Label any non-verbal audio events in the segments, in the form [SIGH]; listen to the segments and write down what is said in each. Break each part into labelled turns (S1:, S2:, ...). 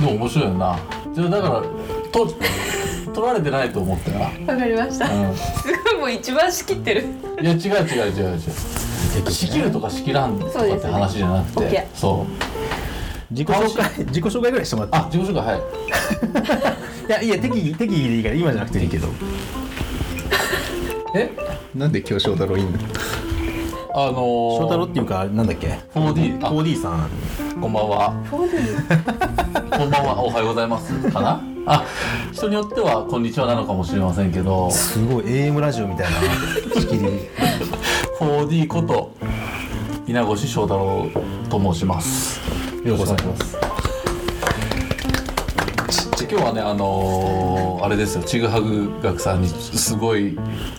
S1: でも面白いよな。じゃあだからと取られてないと思ったよ
S2: わかりました。
S1: な、
S2: すごいもう一番仕切ってる。
S1: うん、いや違う違う違う違う。仕切るとか仕切らんとかって話じゃなく
S2: そうですね。
S1: てそう。
S3: 自己紹介自己紹介ぐらいしてもらって。
S1: あ自己紹介はい。[LAUGHS]
S3: いやいや適宜適宜でいいから今じゃなくていいけど。
S1: え？
S4: なんで今日翔太郎いいんだ
S1: あのー、
S3: 翔太郎っていうかなんだっけ
S1: ？4D あ
S3: 4D さん。
S1: こんばんは。
S2: フォーディ
S1: こんばんは。おはようございます。かな？あ人によってはこんにちはなのかもしれませんけど。
S3: すごい AM ラジオみたいな。仕切り。
S1: 4D こと稲越翔太郎と申します。よろしくお願いしますち今日はねあのーあれですよ。ちぐはぐ学さんにすごい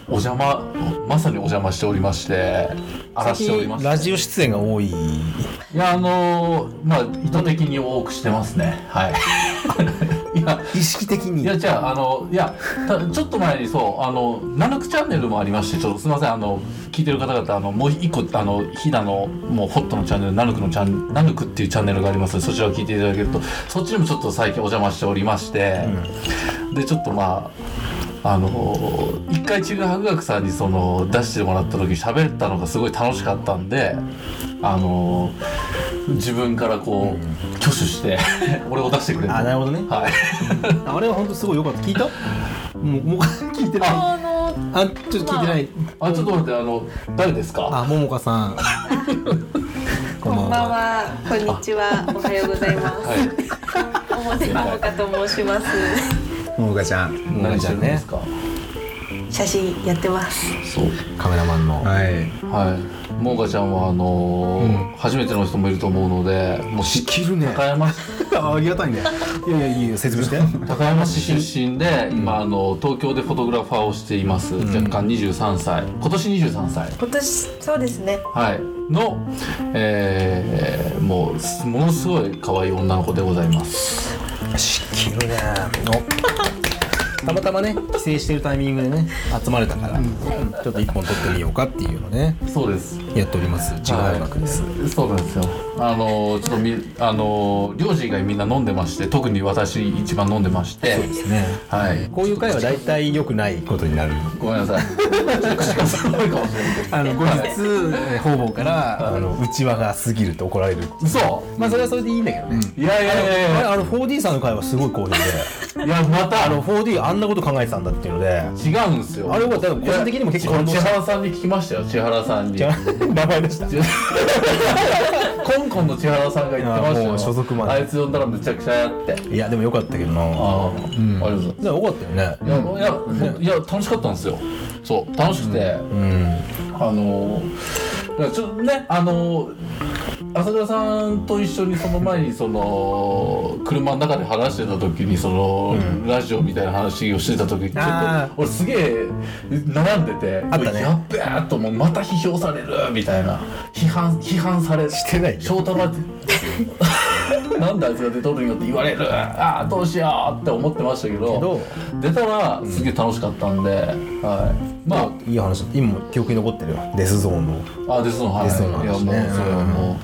S1: お邪魔まさにお邪魔しておりまして荒らしておりまして。
S3: ラジオ出演が多い。
S1: いやあのーまあ意図的に多くしてますね。はい [LAUGHS] いや
S3: 意識的に。
S1: いやじゃああのいやたちょっと前にそうあのナヌクチャンネルもありましてちょっとすみませんあの聞いてる方々あのもう一個あのひなのもうホットのチャンネルナヌクのチャンナヌクっていうチャンネルがあります。のでそちらを聞いていただけるとそっちにもちょっと最近お邪魔しておりまして、でちょっとまああの一回ちぐはぐ学さんにその出してもらった時喋ったのがすごい楽しかったんであの自分からこう、挙手して [LAUGHS] 俺を出してくれて
S3: あなるほどね。
S1: はい。
S3: あれは本当すごい良かった。聞いた？もうもう聞いてない。
S2: あの
S3: あちょっと聞いてない。
S1: あちょっと待ってあの誰ですか？
S3: あももかさん。[LAUGHS]
S2: こんばんは。こんにちは。おはようございます。
S1: はい。
S2: 表ももかと申します。
S4: ももかちゃん。
S3: ももちゃんね
S1: してるんですか？
S2: 写真やってます。
S1: そう。
S3: カメラマンの。
S4: はい。
S1: はいももかちゃんはあのー初めての人もいると思うのでもうし
S3: 切るね。
S1: 高山市。[LAUGHS]
S3: ありがたいね。いやいやいいよ説明して。[LAUGHS]
S1: 高山市出身で今あの東京でフォトグラファーをしています。若干23歳。今年23歳。
S2: 今年そうですね。
S1: はい。のえーもうすものすごい可愛い女の子でございます。[LAUGHS]
S3: し切るねおたまたまね帰省してるタイミングでね集まれたから、ちょっと一本撮ってみようかっていうのをね
S1: そうです。
S3: やっております。ちぐはぐ学です、
S1: はいそうなんですよあのちょっとみあの領事以外みんな飲んでまして特に私一番飲んでまして。
S3: そうですね。
S1: はい。
S3: こういう会は大体良くないことになる。
S1: ごめんなさい。口がすごいかもしれない
S3: あの後日、えー方々からあの内輪が過ぎると怒られる。
S1: 嘘。
S3: まあそれはそれでいいんだけどね、
S1: いやいやいやいや。
S3: あの 4D さんの会はすごい好評で。
S1: いやまた。
S3: あの 4D あんなこと考えてたんだっていうので。
S1: 違うんですよ。
S3: あれはだから個人的にも結構
S1: 千原さんに聞きましたよ。千原さんに。[LAUGHS]
S3: 名前出した。
S1: コ [LAUGHS] [LAUGHS] ンコンの千原さんが言ってましたよ。
S3: 所属まで。
S1: あいつ呼んだらむちゃくちゃやって。
S3: いやでもよかったけどな。
S1: ああ、ありがとうございます。
S3: でもよかったよね。
S1: いや、いや、楽しかったんですよ。そう、楽しくて、
S3: うん。
S1: あのー、だからちょっとね、あのー、朝倉さんと一緒にその前にその車の中で話してた時にその、ラジオみたいな話をしてた時にちょっ
S3: あ
S1: と俺すげえ悩んでて
S3: あったね。
S1: やっべえともう。また批評されるみたいな。批判批判され
S3: してないよ。
S1: 翔太郎なんであいつが出とるんよって言われる。ああどうしようって思ってましたけど出たらすげえ楽しかったんで、はい。まあ。
S3: いい話今も記憶に残ってるよ。デスゾーンの。
S1: あですのはい。
S3: デスゾーンの
S1: いや
S3: 話ね
S1: もうそれはもう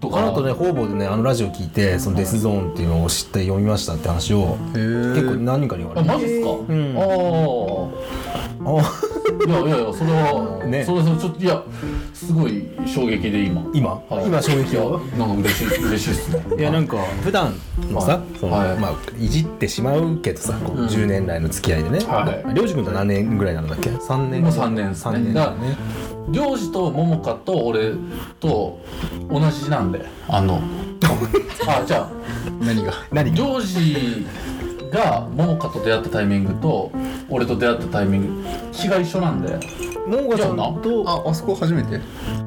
S1: と
S3: あの後ね方々でねあのラジオ聞いてそのデスゾーンっていうのを知って読みましたって話を結構何人かに言わ
S1: あ
S3: れて。
S1: マジっすか、
S3: ん。
S1: あ
S3: あ
S1: あいやいやいやそれは、
S3: ね。
S1: それそれちょっといやすごい衝撃で今。
S3: 今？
S1: はい。
S3: 今衝撃を？
S1: いやなんか嬉しい嬉しいっすね。
S3: いやなんか普段のさ、
S1: はい。
S3: その
S1: はい。
S3: まあいじってしまうけどさ、こう
S1: うん。
S3: 10年来の付き合いでね、
S1: はい。
S3: りょうじ君と何年ぐらいなんだっけ？3年。
S1: もう3年ですね。
S3: 3年だよね
S1: 領事と桃香と俺と同じなんで。あの。あじゃあ。
S4: 何が？
S3: 何が？
S1: 領事が桃香と出会ったタイミングと俺と出会ったタイミング日が一緒なんで
S3: ももがさん
S1: いやな
S3: と
S4: ああそこ初めて？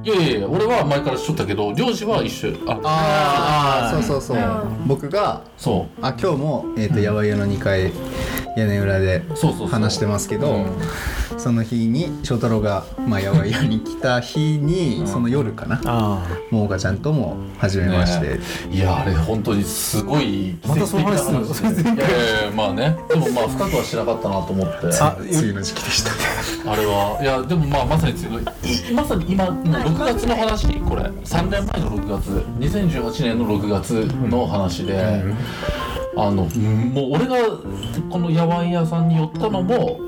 S1: いやいやいや俺は前からしとったけど領事は一緒あ
S4: ああそうそうそう。僕が
S1: そ
S4: あ今日も、えー、とやばい屋の2階屋根裏で
S1: うそうそうそう。
S4: 話してますけど、
S1: うん。
S4: その日に翔太郎が、まあ、やばい屋に来た日に、その夜かな
S3: あ
S4: ももかちゃんとも初めまして、
S1: ねいやあれ本当にすごい
S3: またその話するの？
S1: 奇跡的な話でいやいやいやまあね。でもまあ深くはしなかったなと思って。
S3: あ
S4: 梅雨の時期でした
S1: あれはいやでもまあまさに次のいまさに今の6月の話これ。3年前の6月。2018年の6月の話で、あのもう俺がこの八百屋さんに寄ったのも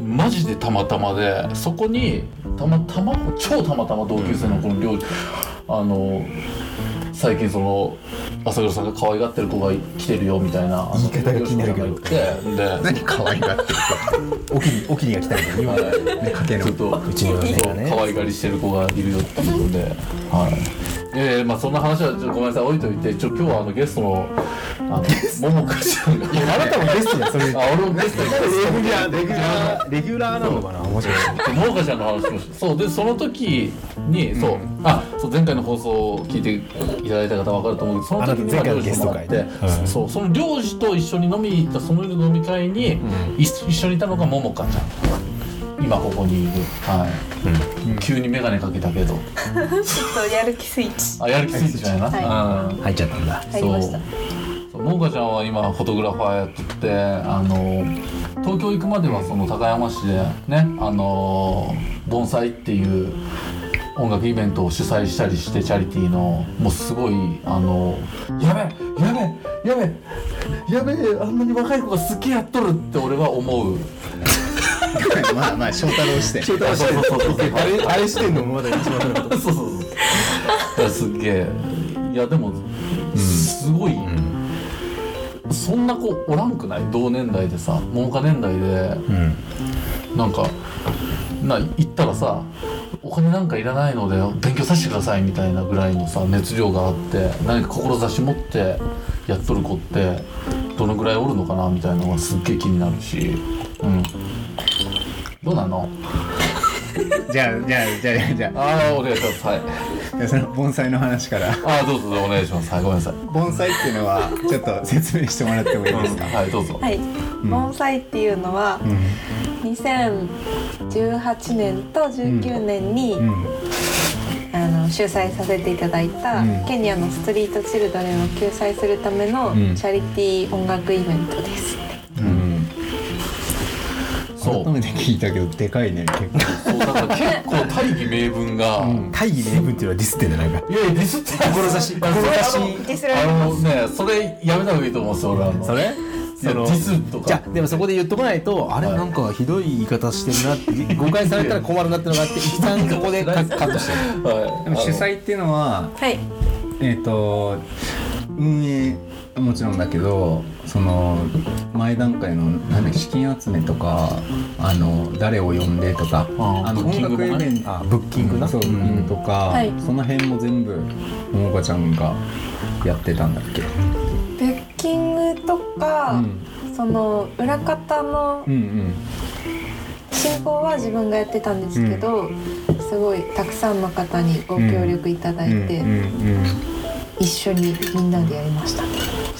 S1: マジでたまたまでそこにたまたま超たまたま同級生のこの両あの最近その朝倉さんが可愛がってる子が来てるよみたいなあの
S3: 言い方が気になるけど。
S1: で
S4: 何可愛がってる
S3: お [LAUGHS] きにおきにが来たみたいに言わない
S4: ね [LAUGHS] かけの
S1: ちょっと
S3: うちのね。
S1: 可愛がりしてる子がいるよっていうので、はい。ええまあそんな話はちょっとごめんなさい。置いといて、ちょ今日はあのゲストのあのももかちゃんが、いや
S3: あなたもゲストやそれ。レギ
S1: あ俺もゲストに
S3: ュラーレギュラーレギュラーなのかなもしかして。
S1: ももかちゃんの話もそう。でその時にそう、あそう前回の放送を聞いていただいた方は分かると思うけどその時に
S3: 回の
S1: 漁師もらって、
S3: ゲスト会ねうん。
S1: そうその漁師と一緒に飲みに行ったその夜の飲み会に、一一緒にいたのがももかちゃん今ここにいる。はい、急に眼鏡かけたけど。
S2: ちょっとやる気スイッチ。
S1: あやる気スイッチじゃない。な、
S2: は
S1: うん
S3: 入っちゃったんだ。
S2: 入りました。
S1: そう。ももかちゃんは今フォトグラファーやっててあの東京行くまではその高山市でねあの盆栽っていう音楽イベントを主催したりしてチャリティーのもうすごいあのやべやべやべやべあんなに若い子がすっげえやっとるって俺は思う
S4: まあまあ翔太郎視点。
S1: そうそうそうそう
S3: あれあれしてんのまだ一番なかった
S1: そうそうそういやすっげえ。いやでもすごい、そんな子おらんくない？同年代でさ桃花年代で。
S3: うん
S1: なんかな行ったらさお金なんかいらないので勉強させてくださいみたいなぐらいのさ熱量があって何か志持ってやっとる子ってどのぐらいおるのかなみたいなのがすっげえ気になるし。うんどうなの？[LAUGHS]
S4: じゃあじゃあじゃあじゃあ
S1: あ。あお願いします。はい。
S4: じゃあその盆栽の話から。
S1: ああどうぞどうぞお願いします。はいごめんなさい。
S4: 盆栽っていうのはちょっと説明してもらってもいいですか、
S1: はいどうぞ。
S2: はい。盆栽っていうのは
S4: うん。
S2: 2018年と19年に、
S4: うん。
S2: あの主催させていただいた、
S4: うん。
S2: ケニアのストリートチルドレンを救済するための
S4: うん。
S2: チャリティー音楽イベントです、
S4: 改めて聞いたけどでかいね。結構
S1: そうだから結構大義名分が、
S4: うん。
S3: 大義名分っていうのはディスってんじゃないか。
S1: いやいやディスって
S3: 志
S1: あそれ
S3: 志。
S2: ディスられ
S1: あの
S2: ます
S1: ねそれやめた方がいいと思うんですよ俺は。あの
S3: それ？
S1: いやディスとか。
S3: じゃあでもそこで言っとかないとあれ
S1: はい
S3: なんかひどい言い方してるなって誤解されたら困るなってのがあって一旦ここでカカットして。
S1: はい。
S4: でも主催っていうのは
S2: はい。
S4: えっ、と運営もちろんだけどその前段階のなんだ資金集めとかあの誰を呼んでとか
S1: あ
S4: の
S1: ブッキングもね。
S4: 音楽イベント
S3: あブッキングな。
S4: そうブッキングとか、
S2: はい。
S4: その辺も全部ももかちゃんがやってたんだっけ、
S2: ブッキングとか、
S4: うん。
S2: その裏方の
S4: うんうん。
S2: 進行は自分がやってたんですけど、すごいたくさんの方にご協力いただいて、
S4: うんうんうん。
S2: 一緒にみんなでやりました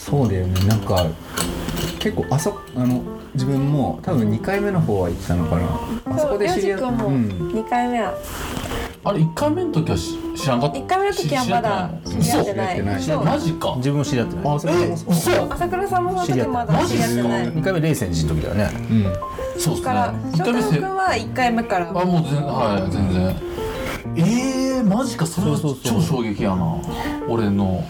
S4: そうだよね。なんか結構あそあの自分も多分2回目の方は行ったのかな。あそこで知り合
S2: そうりょうじくんも
S4: うん。
S2: 2回目は。
S1: あれ1回目の時はし知らんかった
S2: ？1回目の時はまだ知り合ってないそう。
S1: マジか。
S3: 自分も知り合ってない。
S4: あそれもそう。
S1: 嘘
S2: 朝倉さんもその時まだ知り合ってない。
S3: 2回目冷戦時の時だよね。
S4: うん。
S1: そうですね。
S2: から
S1: 1回目せ
S2: 翔太郎君は1回目から。
S1: あもう全然はい全然。えー、マジか。それは
S3: そうそうそう。
S1: 超衝撃やな。俺の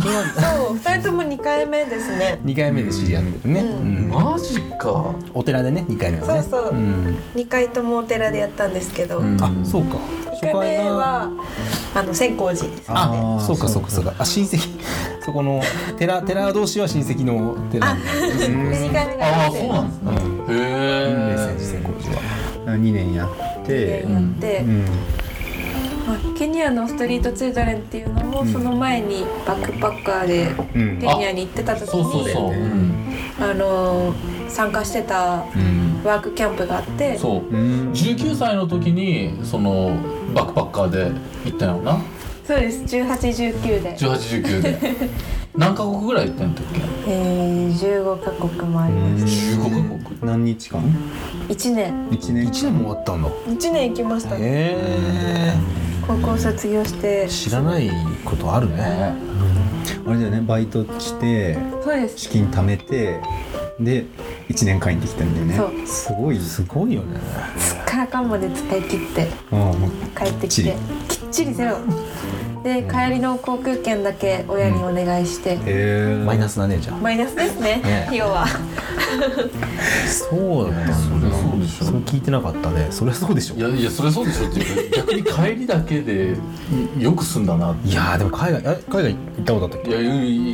S2: そう2人とも2回目ですね。
S3: 2回目で知り合ってるね、
S1: マジか。
S3: お寺でね2回目はね。
S2: そうそう。
S3: うん。
S2: 2回ともお寺でやったんですけど、
S1: うん。
S3: あそうか。
S2: 1回目はあの千光寺ですね。
S3: あ
S4: ー
S3: そうかそうかそうか。あ親戚。[LAUGHS] そこの寺寺同士は親戚の寺
S2: で2回目が
S1: あそうなんですねへえ
S3: 時千光寺は。
S4: 2年やって
S2: やって、
S4: うん。
S2: まあ、ケニアのストリートチルドレンっていうのも、
S4: うん。
S2: その前にバックパッカーで
S4: うん。
S2: ケニアに行ってた時に
S1: そうそうそう、
S4: ね
S1: うん。
S2: あの参加してた
S1: うん、
S2: ワークキャンプがあって
S1: そう。
S4: うん。
S1: 19歳の時にそのバックパッカーで行ったよな
S2: そうです。1819で、
S1: 1819で。[LAUGHS] 何カ国ぐらい行ったんだっけ？
S2: えー、15カ国もあります。
S1: 15カ国。
S4: 何日間
S2: ？1年。
S4: 1年
S3: 1年も終わったんだ
S2: 1年行きました。ね
S3: へ
S2: 高校卒業して。
S3: え知らないことあるね。
S4: あれだよね。バイトして
S2: そうです。
S4: 資金貯めてで1年帰ってきたんだよね。
S2: そう。
S4: すごい。
S3: すごいよね。
S2: すっからかんまで使い切って
S4: うん。もう
S2: 帰ってき
S4: て。
S2: きっちりゼロで帰りの航空券だけ親にお願いして、
S4: へ
S3: マイナスだねじゃあ。
S2: マイナスですね。
S3: ね。
S2: 費用は。
S3: そうだったんだ。
S1: そうでしょ
S3: それ聞いてなかったね。そりゃそうでしょ。
S1: いやいやそれそうでしょ。っていうか逆に帰りだけでよく済んだなって。
S3: いやーでも海外え海外行ったことあったっけ？
S1: いや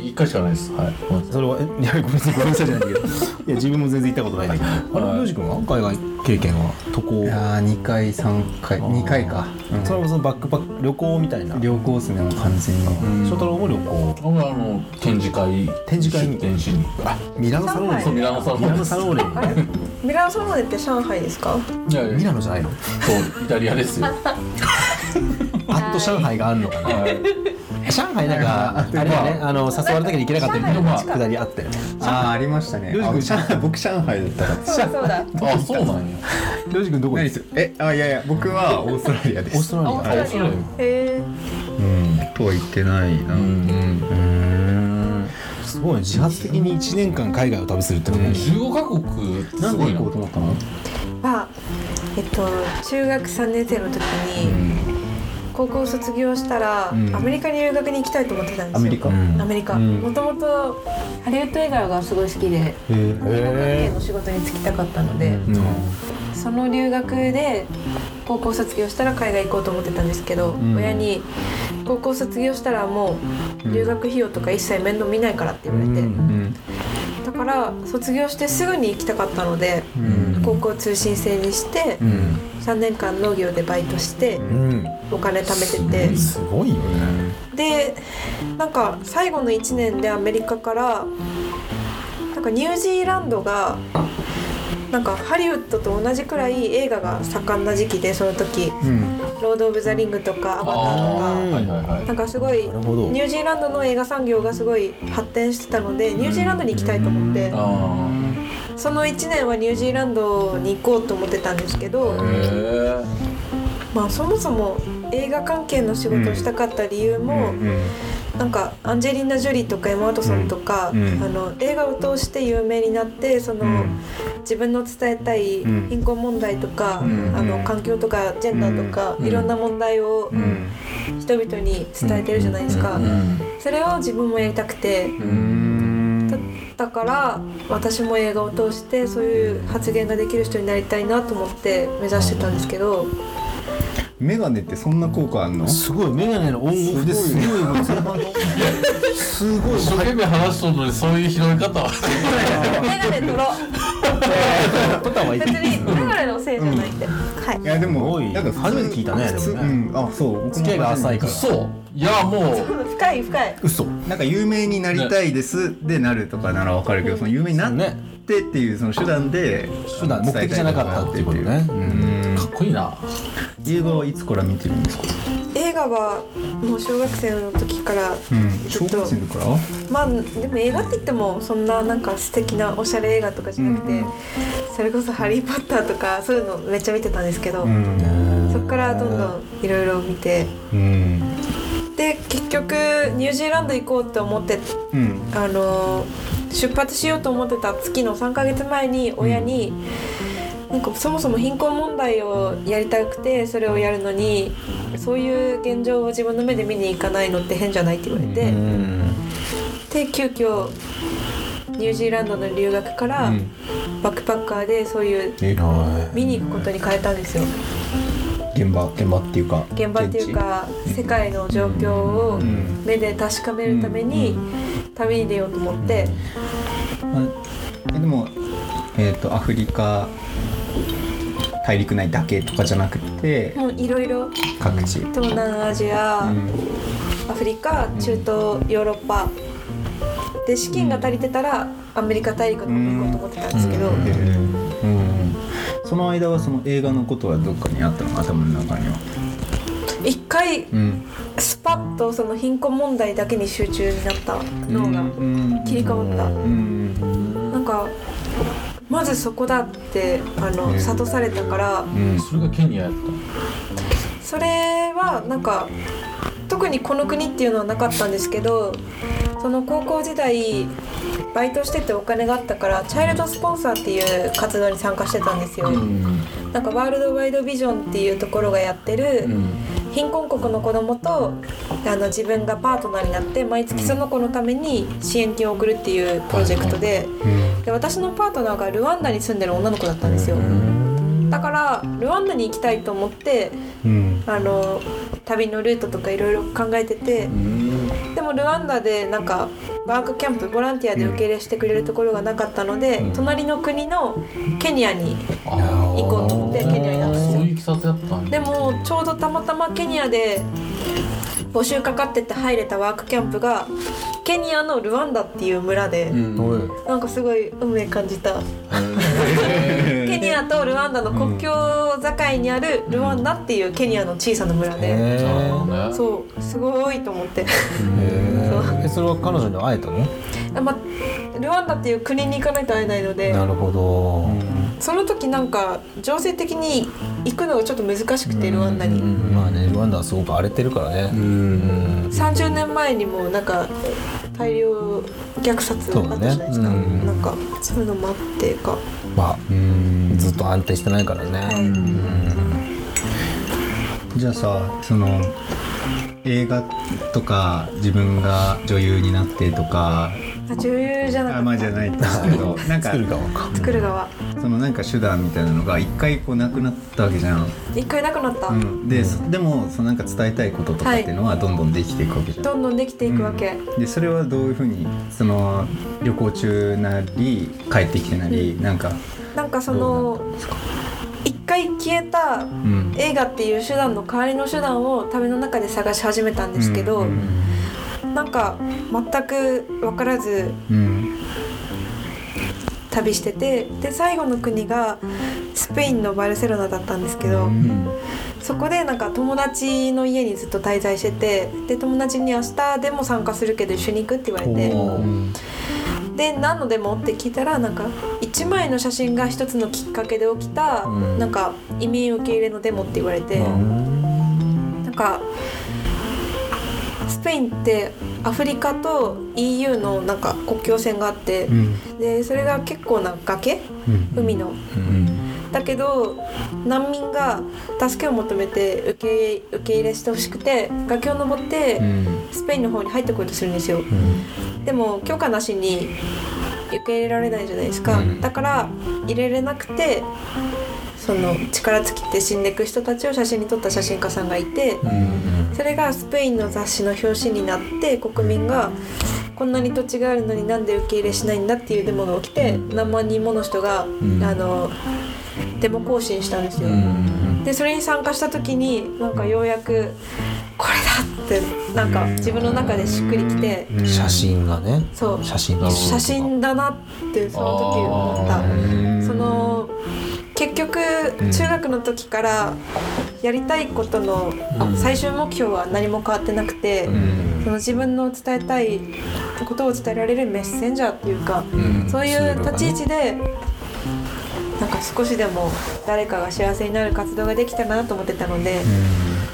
S1: 一回しかないです。はい。
S3: それはえいやごめんなさい。ごめんなさいじゃないけど。いや自分も全然行ったことないんだけど。あれヨウジ君は？海外経験は？渡航？
S4: いやー2回3回。2回か、うん。
S3: それはそのバックパック旅行みたいな？
S4: 旅行っすねもう完全に、
S3: 翔太郎も旅行？
S1: 僕はあの展示会
S3: 展示会？に
S1: 出展しに。あ
S3: ミラノサローレ
S1: そうミラノサローレ
S3: ミラノサローレ [LAUGHS]
S2: ミラノサローレって上海ですか？
S1: いやいや。
S3: ミラノじゃないの？
S1: そうイタリアですよ。
S3: あっと上海があるのかな？
S1: はい
S3: 上海なんか [LAUGHS] あれだねあの誘われたけど行けなかったみたいなくだりあったよね
S4: ああありましたね。僕 [LAUGHS] 上海だったから [LAUGHS]
S1: あそうなんや。
S3: ヨウジ君どこ
S4: えあいやいや僕はオーストラリアです。
S3: オーストラリア。
S2: オーストラリア。
S1: あそうだよ
S2: へえ
S4: うん。とは言ってないな。
S3: うん。すごいね。自発的に1年間海外を旅するってのね。
S1: 15カ国す
S4: な。んで行こうと思ったの？
S2: はえっと中学3年生の時に高校卒業したら、
S4: うん。
S2: アメリカに留学に行きたいと思ってたんですよ。
S4: アメリカ。
S3: うん。
S2: アメリカ。
S4: うん。
S2: もともとハリウッド映画がすごい好きで
S4: へえ
S2: 映画関係の仕事に就きたかったので、
S3: うん。
S2: その留学で高校卒業したら海外行こうと思ってたんですけど、
S4: ん。
S2: 親に高校卒業したらもう留学費用とか一切面倒見ないからって言われて、
S4: うん。
S2: だから卒業してすぐに行きたかったので、
S4: うん
S2: 高校通信制にして
S3: うん。
S2: 3年間農業でバイトして
S3: うん。
S2: お金貯めてて。
S3: すごいよね。
S2: でなんか最後の1年でアメリカからなんかニュージーランドがなんかハリウッドと同じくらい映画が盛んな時期でその時。
S4: うん「
S2: ロード・オブ・ザ・リング」とか「アバター」と
S1: あ
S2: かなんかすごいニュージーランドの映画産業がすごい発展してたのでニュージーランドに行きたいと思って。
S1: あ
S2: その1年はニュージーランドに行こうと思ってたんですけどまあそもそも映画関係の仕事をしたかった理由もなんかアンジェリーナ・ジョリーとかエマ・ワトソンとか、
S4: うんうん。
S2: あの映画を通して有名になってその、
S4: うん。
S2: 自分の伝えたい
S4: うん。
S2: 貧困問題とか、
S4: うん
S2: あの環境とかジェンダーとか、
S4: うん
S2: いろんな問題を
S4: うん。
S2: 人々に伝えてるじゃないですか、
S1: うん。
S2: それを自分もやりたくて
S4: うん
S2: だから私も映画を通してそういう発言ができる人になりたいなと思って目指してたんですけど、
S4: メガネってそんな効果あんの？
S3: すごいメガネのオンオフですごい。すごい。
S1: 一生懸命話しとるのにそういう拾い方は。
S2: メガネ取ろう。
S3: 撮った方がいい
S2: 別にメガネのせいじゃないんで、はい
S4: いやでもなんか
S3: 初めて聞いたね
S4: 普通
S3: でもね。
S4: うん。あそう。
S3: 付き合いが浅いから。
S1: そういやもう。
S2: 深い深い。
S3: 嘘。
S4: なんか有名になりたいですでなるとかならわかるけどその有名になっ
S3: ね。
S4: てっていうその手段で
S3: 手段目的じゃなかったっていうことね。
S4: う。ん。
S1: かっこいいな。
S4: 映画はいつから見てるんですか？
S2: 映画はもう小学生の時から
S4: うん。小学生から？
S2: まあでも映画って言ってもそんななんか素敵なおしゃれ映画とかじゃなくて、
S4: うん
S2: それこそ「ハリー・ポッター」とかそういうのめっちゃ見てたんですけど、
S4: ん。
S2: そっからどんどんいろいろ見て。
S4: うん
S2: で結局ニュージーランド行こうって思って
S4: うん。
S2: あの出発しようと思ってた月の3ヶ月前に親に、なんかそもそも貧困問題をやりたくてそれをやるのにそういう現状を自分の目で見に行かないのって変じゃないって言われて、
S3: うん。
S2: で急遽ニュージーランドの留学から
S4: うん。
S2: バックパッカーでそういう見に行くことに変えたんですよ
S4: 現場現場っていうか
S2: 現場っていうか世界の状況を
S4: ん。
S2: 目で確かめるために旅に出ようと思って。
S4: あえでもえっ、とアフリカ大陸内だけとかじゃなくて
S2: もういろいろ。
S4: 各地。
S2: 東南アジア、
S4: うん。
S2: アフリカ中東ヨーロッパ。で資金が足りてたらアメリカ大陸の方に行こうと思ってたんですけど、
S4: うん。うんその間はその映画のことはどっかにあったの頭の中には。
S2: 一回
S4: うん。
S2: スパッとその貧困問題だけに集中になった脳が切り替わった、
S4: うん。
S2: なんかまずそこだってあの諭されたから
S4: うん。
S1: それがケニアやっ
S2: それはなんか特にこの国っていうのはなかったんですけどその高校時代バイトしててお金があったからチャイルドスポンサーっていう活動に参加してたんですよ。なんかワールドワイドビジョンっていうところがやってる、
S1: うん
S2: 貧困国の子供とあの自分がパートナーになって毎月その子のために支援金を送るっていうプロジェクトでで私のパートナーがルワンダに住んでる女の子だったんですよ。だからルワンダに行きたいと思って
S3: うん
S2: あの旅のルートとかいろいろ考えててでもルワンダでなんかワークキャンプボランティアで受け入れしてくれるところがなかったので、隣の国のケニアに
S1: あ
S2: 行こうと思ってケニアになった。んですよでもちょうどたまたまケニアで募集かかってて入れたワークキャンプがケニアのルワンダっていう村で、
S1: うん。
S2: なんかすごい運命感じた。ケニアとルワンダの国境境にあるルワンダっていうケニアの小さな村で、
S3: へ
S1: なるほ
S3: ー
S1: どね
S2: そうすごいと思って
S3: へーえそれは彼女に会えたの
S2: あまルワンダっていう国に行かないと会えないので
S3: なるほど
S2: その時なんか情勢的に行くのがちょっと難しくてルワンダに
S3: まあねルワンダはすごく荒れてるからねうん
S2: 30年前にもなんか大量虐殺あったじゃないですか、
S3: そうねうん
S2: なんかそういうのもあってか
S3: まあ
S4: うん
S3: ずっと安定してないからね。
S2: はい。
S4: じゃあさその映画とか自分が女優になってとか。
S2: あ女優じゃなかった。
S4: あまあじゃないですけど [LAUGHS] なんか
S3: 作る側。か
S2: 作る側。
S4: そのなんか手段みたいなのが一回こうなくなったわけじゃん、
S2: 一回なくなった、
S4: うん、で、そでもそのなんか伝えたいこととかっていうのはどんどんできていくわけじゃん、
S2: どんどんできていくわけ、
S4: でそれはどういうふうにその旅行中なり帰ってきてなり、なんか
S2: なんかその一回消えた
S4: うん。
S2: 映画っていう手段の代わりの手段を旅の中で探し始めたんですけど、
S4: うん。
S2: なんか全く分からず
S4: うん
S2: 旅しててで最後の国がスペインのバルセロナだったんですけど、
S4: うん。
S2: そこでなんか友達の家にずっと滞在しててで友達に明日でも参加するけど一緒に行くって言われてで何のデモって聞いたらなんか1枚の写真が一つのきっかけで起きた、
S3: うん。
S2: なんか移民受け入れのデモって言われて、なんかスペインってアフリカと EU のなんか国境線があって
S4: う、ん。
S2: でそれが結構な崖
S4: うん。
S2: 海の。だけど難民が助けを求めて受け受け入れしてほしくて崖を登って
S4: うん。
S2: スペインの方に入ってこようとするんですよ。でも許可なしに受け入れられないじゃないですか、
S4: うん。
S2: だから入れれなくてその力尽きて死んでいく人たちを写真に撮った写真家さんがいてそれがスペインの雑誌の表紙になって国民がこんなに土地があるのになんで受け入れしないんだっていうデモが起きて何万人もの人が、
S1: ん。
S2: あのデモ行進したんですよ。でそれに参加した時になんかようやくこれだってなんか自分の中でしっくりきて
S4: うん
S3: 写真がね。
S2: そう。
S3: 写真
S2: 写真だなってその時思った。その結局中学の時からやりたいことの
S1: うん。
S2: 最終目標は何も変わってなくて、
S1: うん。
S2: その自分の伝えたいことを伝えられるメッセンジャーっていうか、
S1: うん。
S2: そういう立ち位置でなんか少しでも誰かが幸せになる活動ができたらなと思ってたので、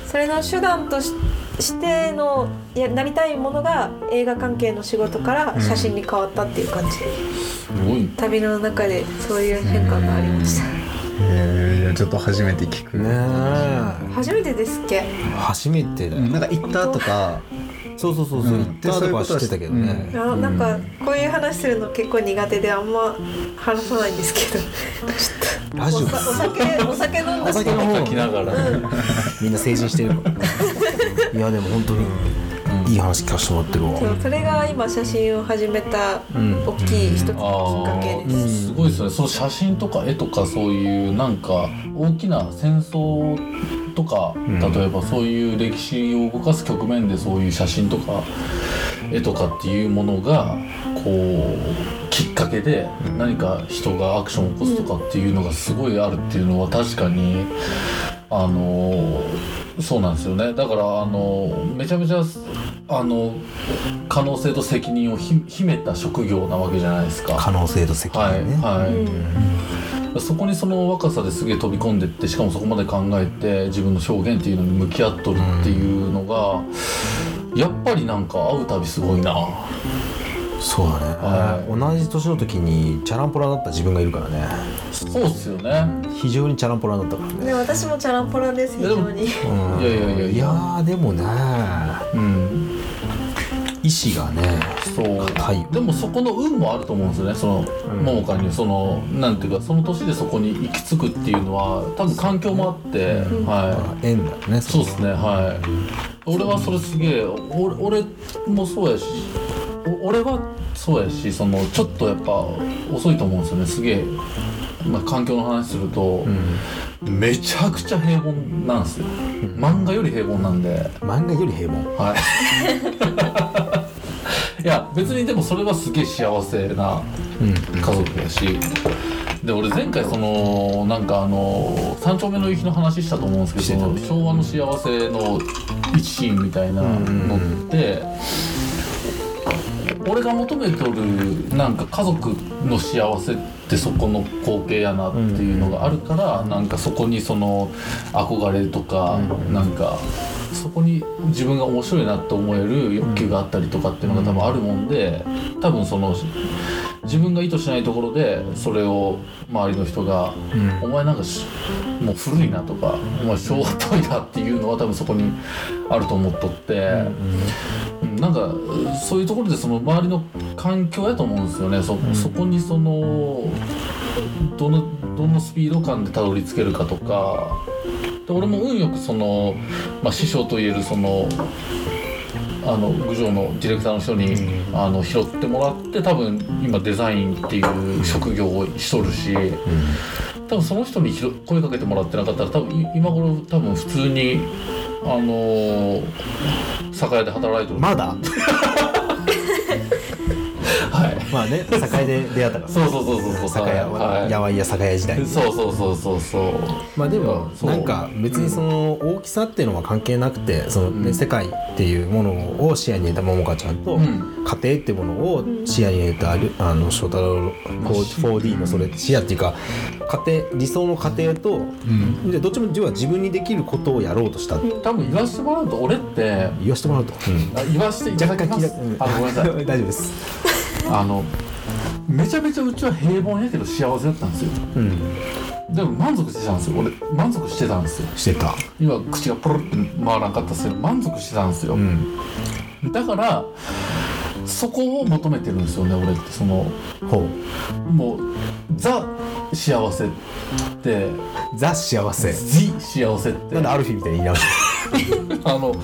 S2: それの手段とししてのやなりたいものが映画関係の仕事から写真に変わったっていう感じ。で、
S1: すごい。
S2: 旅の中でそういう変化がありました、
S4: えーいやちょっと初めて聞く、
S3: ねえ。
S2: 初めてですっけ？
S3: 初めてだよ。
S4: うん。なんか行ったとか
S3: そうそうそうそう。
S4: うん。
S3: 行ったとかは知ってたけどね。
S2: あなんかこういう話するの結構苦手であんま話さないんですけど。
S3: ラジオ
S2: お酒お酒飲んだし
S3: お酒の方
S1: 書きながら
S3: みんな成人してるから。[LAUGHS] いやでも本当にいい話聞かせてもらってるわ。
S2: そうそれが今写真を始めた大きい一つのきっかけ
S1: あ
S2: です、
S1: ー。すごいですね。その写真とか絵とかそういうなんか大きな戦争とか、例えばそういう歴史を動かす局面でそういう写真とか絵とかっていうものがこうきっかけで何か人がアクションを起こすとかっていうのがすごいあるっていうのは確かにあのそうなんですよね。だからあのめちゃめちゃあの可能性と責任をひ秘めた職業なわけじゃないですか。
S3: 可能性と責
S1: はい
S3: 任ね
S1: はい、
S2: うん
S1: そこにその若さですげえ飛び込んでってしかもそこまで考えて自分の表現っていうのに向き合っとるっていうのが、やっぱりなんか会うたびすごいな。
S3: そうだね、
S1: は
S3: 同じ年の時にチャランポラだった自分がいるからね。
S1: そうっすよね。
S3: 非常にチャランポラだったからね。
S2: で私もチャランポラです非常に。
S3: うん。
S1: いやいやいやいや。
S3: でもね。
S1: うん
S3: 意志がね
S1: そう。
S3: 硬い。よ
S1: でもそこの運もあると思うんですよね。その
S3: うん。
S1: 桃花にそのなんていうかその年でそこに行き着くっていうのは多分環境もあって、
S2: ん。
S1: は
S3: あ縁だよね
S1: いそうですねはい。俺はそれすげえ俺俺もそうやしお俺はそうやしそのちょっとやっぱ遅いと思うんですよね。すげえ、まあ、環境の話すると、
S3: うん。
S1: めちゃくちゃ平凡なんですよ。漫画より平凡なんで。
S3: 漫画より平凡。
S1: はいい [LAUGHS] や別にでもそれはすげえ幸せな
S3: うん。
S1: 家族やし。で俺前回そのなんかあの三丁目の夕日の話したと思うんですけど昭和の幸せの一シーンみたいなのって、俺が求めとるなんか家族の幸せってそこの光景やなっていうのがあるから、なんかそこにその憧れとか、なんかそこに自分が面白いなって思える欲求があったりとかっていうのが多分あるもんで多分その自分が意図しないところでそれを周りの人が「お前なんかしもう古いな」とか「お前昭和っぽいな」っていうのは多分そこにあると思っとって。うんなんかそういうところでその周りの環境やと思うんですよね。そ,、そこにそのどのどのスピード感でたどり着けるかとかで俺も運よくその、まあ、師匠といえるそのあの郡上のディレクターの人に、あの拾ってもらって多分今デザインっていう職業をしとるし、多分その人に声かけてもらってなかったら多分い今頃多分普通にあのー酒屋で働いてる。
S3: まだ？
S1: は [LAUGHS] い
S3: まあね酒屋で出会ったから
S1: そうそうそうそうそう。
S3: 酒屋
S1: はい。
S3: やわいや酒屋時代に
S1: そうそうそうそうそう。
S3: まあでもなんか別にその大きさっていうのは関係なくてその、ね
S1: うん。
S3: 世界っていうものを視野に入れた桃香ちゃんと、
S1: うん。
S3: 家庭っていうものを視野に入れたりあの翔太郎 4D のそれ視野っていうか家庭理想の家庭と
S1: うん。
S3: でどっちも自分にできることをやろうとした
S1: 多分言わせてもらうと俺って
S3: 言わせてもらうと、
S1: あ言わせていただきます。あごめんなさい。[LAUGHS]
S3: 大丈夫です
S1: あのめちゃめちゃうちは平凡やけど幸せだったんですよ。
S3: うん。
S1: でも満足してたんですよ。俺満足してたんですよ。
S3: してた。
S1: 今口がポロって回らんかったですけど満足してたんですよ、
S3: うん。
S1: だからそこを求めてるんですよね俺って。その
S3: ほう。
S1: もうザ幸せって。
S3: ザ幸せ。
S1: ジ幸せって。
S3: なんでアルフィーみたいに言い直し [LAUGHS]
S1: あの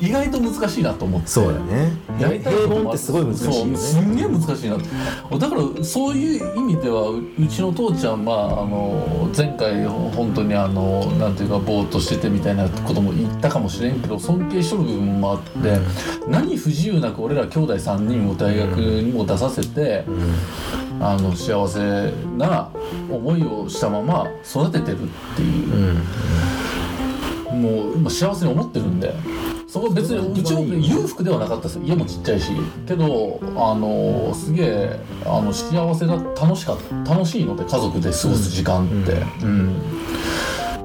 S1: 意外と難しいなと思って。
S3: そうだね
S1: やりたい
S3: 平凡ってすごい難しいよね。
S1: そうすんげえ難しいなだからそういう意味ではううちの父ちゃんまああの前回本当にあのなんていうかぼーっとしててみたいなことも言ったかもしれんけど尊敬しとる部分もあって、何不自由なく俺ら兄弟3人を大学にも出させて、あの幸せな思いをしたまま育ててるっていう。
S3: う。ん
S1: もう今幸せに思ってるんでそこは別にうちも裕福ではなかったです。よ家もちっちゃいし。けどあのすげえあの幸せだ楽しかった楽しいので家族で過ごす時間って。うん、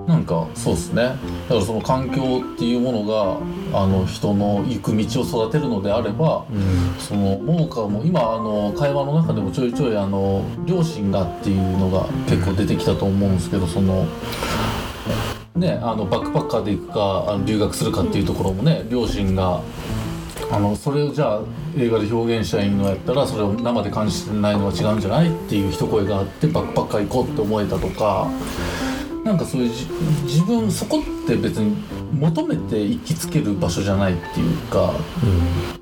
S1: なんかそうですね。だからその環境っていうものがあの人の行く道を育てるのであれば、その桃花も今あの会話の中でもちょいちょいあの両親がっていうのが結構出てきたと思うんですけどそのねあのバックパッカーで行くかあの留学するかっていうところもね両親があのそれをじゃあ映画で表現したいのやったらそれを生で感じてないのは違うんじゃないっていう一声があってバックパッカー行こうって思えたとかなんかそういう自分そこって別に求めて行きつける場所じゃないっていうか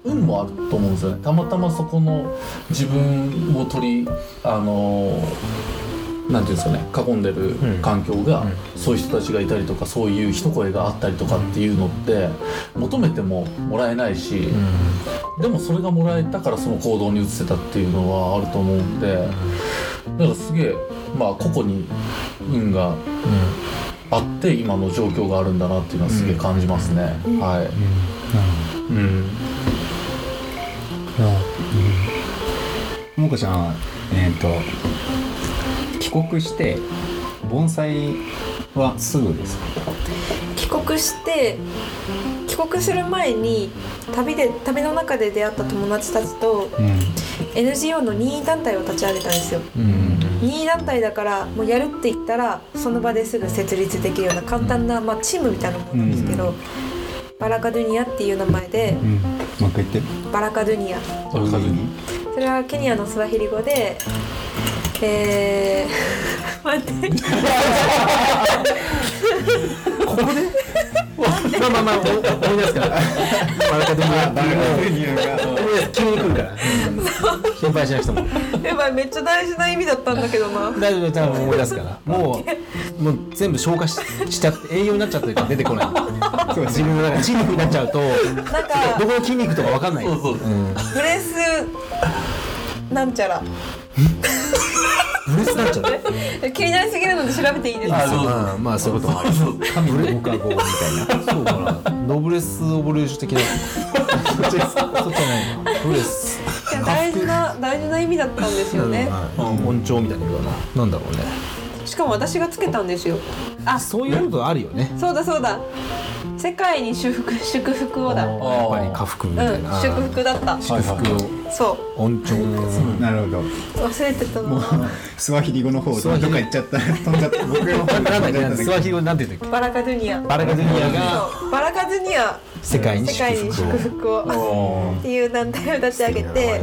S1: 運もあると思うんですよね。たまたまそこの自分を取りあのなんていうんですかね囲んでる
S3: うん。
S1: 環境が、
S3: うん。
S1: そういう人たちがいたりとかそういう一声があったりとかっていうのって求めてももらえないし、でもそれがもらえたからその行動に移せたっていうのはあると思うんでだからすげえまあ個々に運があって今の状況があるんだなっていうのはすげえ感じますね、はい、うん、
S4: もこちゃんはえっ、と帰国して盆栽はすぐですか？
S2: 帰国して帰国する前に旅で旅の中で出会った友達たちと
S4: うん。
S2: NGO の任意団体を立ち上げたんですよ。
S3: うん。
S2: 任意団体だからもうやるって言ったらその場ですぐ設立できるような簡単な、まあ、チームみたいなものなんですけど、バラカドゥニアっていう名前で
S4: うん。もう一回言って
S2: バラカドゥニア。
S1: それ
S2: はケニアのスワヒリ語でえー、[LAUGHS] 待って。
S3: まあまあまあ思い出すから。バラカドニアっていうのを急に来るから心配しなくても
S2: やばいめっちゃ大事な意味だったんだけどな
S3: 大丈夫多分思い出すからもうもう全部消化ししちゃって栄養になっちゃってるから出てこない自分の中で筋肉になっちゃうと
S2: なん
S3: ど
S2: か
S3: この筋肉とか分かんない
S1: そうそう
S3: うん
S2: ブレスなんちゃら
S3: ブレスなんちゃう
S2: 気になりすぎるので調べていいですか？
S1: あそう。
S3: まあまあそういうこともある。
S4: 神のご加護みたいな。
S3: そうかな。ノブレスオブレーション的な。そっちじゃないブレス
S2: いや大事な大事な意味だったんですよね。
S3: はい。音調みたいなことだな。なんだろうね
S2: しかも私がつけたんですよ。あ
S3: そういうことあるよね。
S2: そうだそうだ。世界に祝福祝福をだ。う
S3: やっぱり家福みたい
S2: ん
S3: な、
S2: 祝福だった。
S3: 祝福。を
S2: そう。
S3: 音調ってやつ
S4: なるほど。
S2: 忘れてた
S4: もう
S2: な
S4: スワヒリ語の方どっ
S3: スワヒリ。
S4: か行っちゃった。飛んじゃった。僕の方
S3: なんスワ
S4: ヒ
S3: ヒリ語なんて言うんだっ
S2: バラカドゥニア。
S3: けバラカドゥニアが
S2: バラカドゥニア。
S3: 世界に
S2: 祝
S3: 祝福を。
S2: 福を。
S1: お
S2: っていう団体を立ち上げて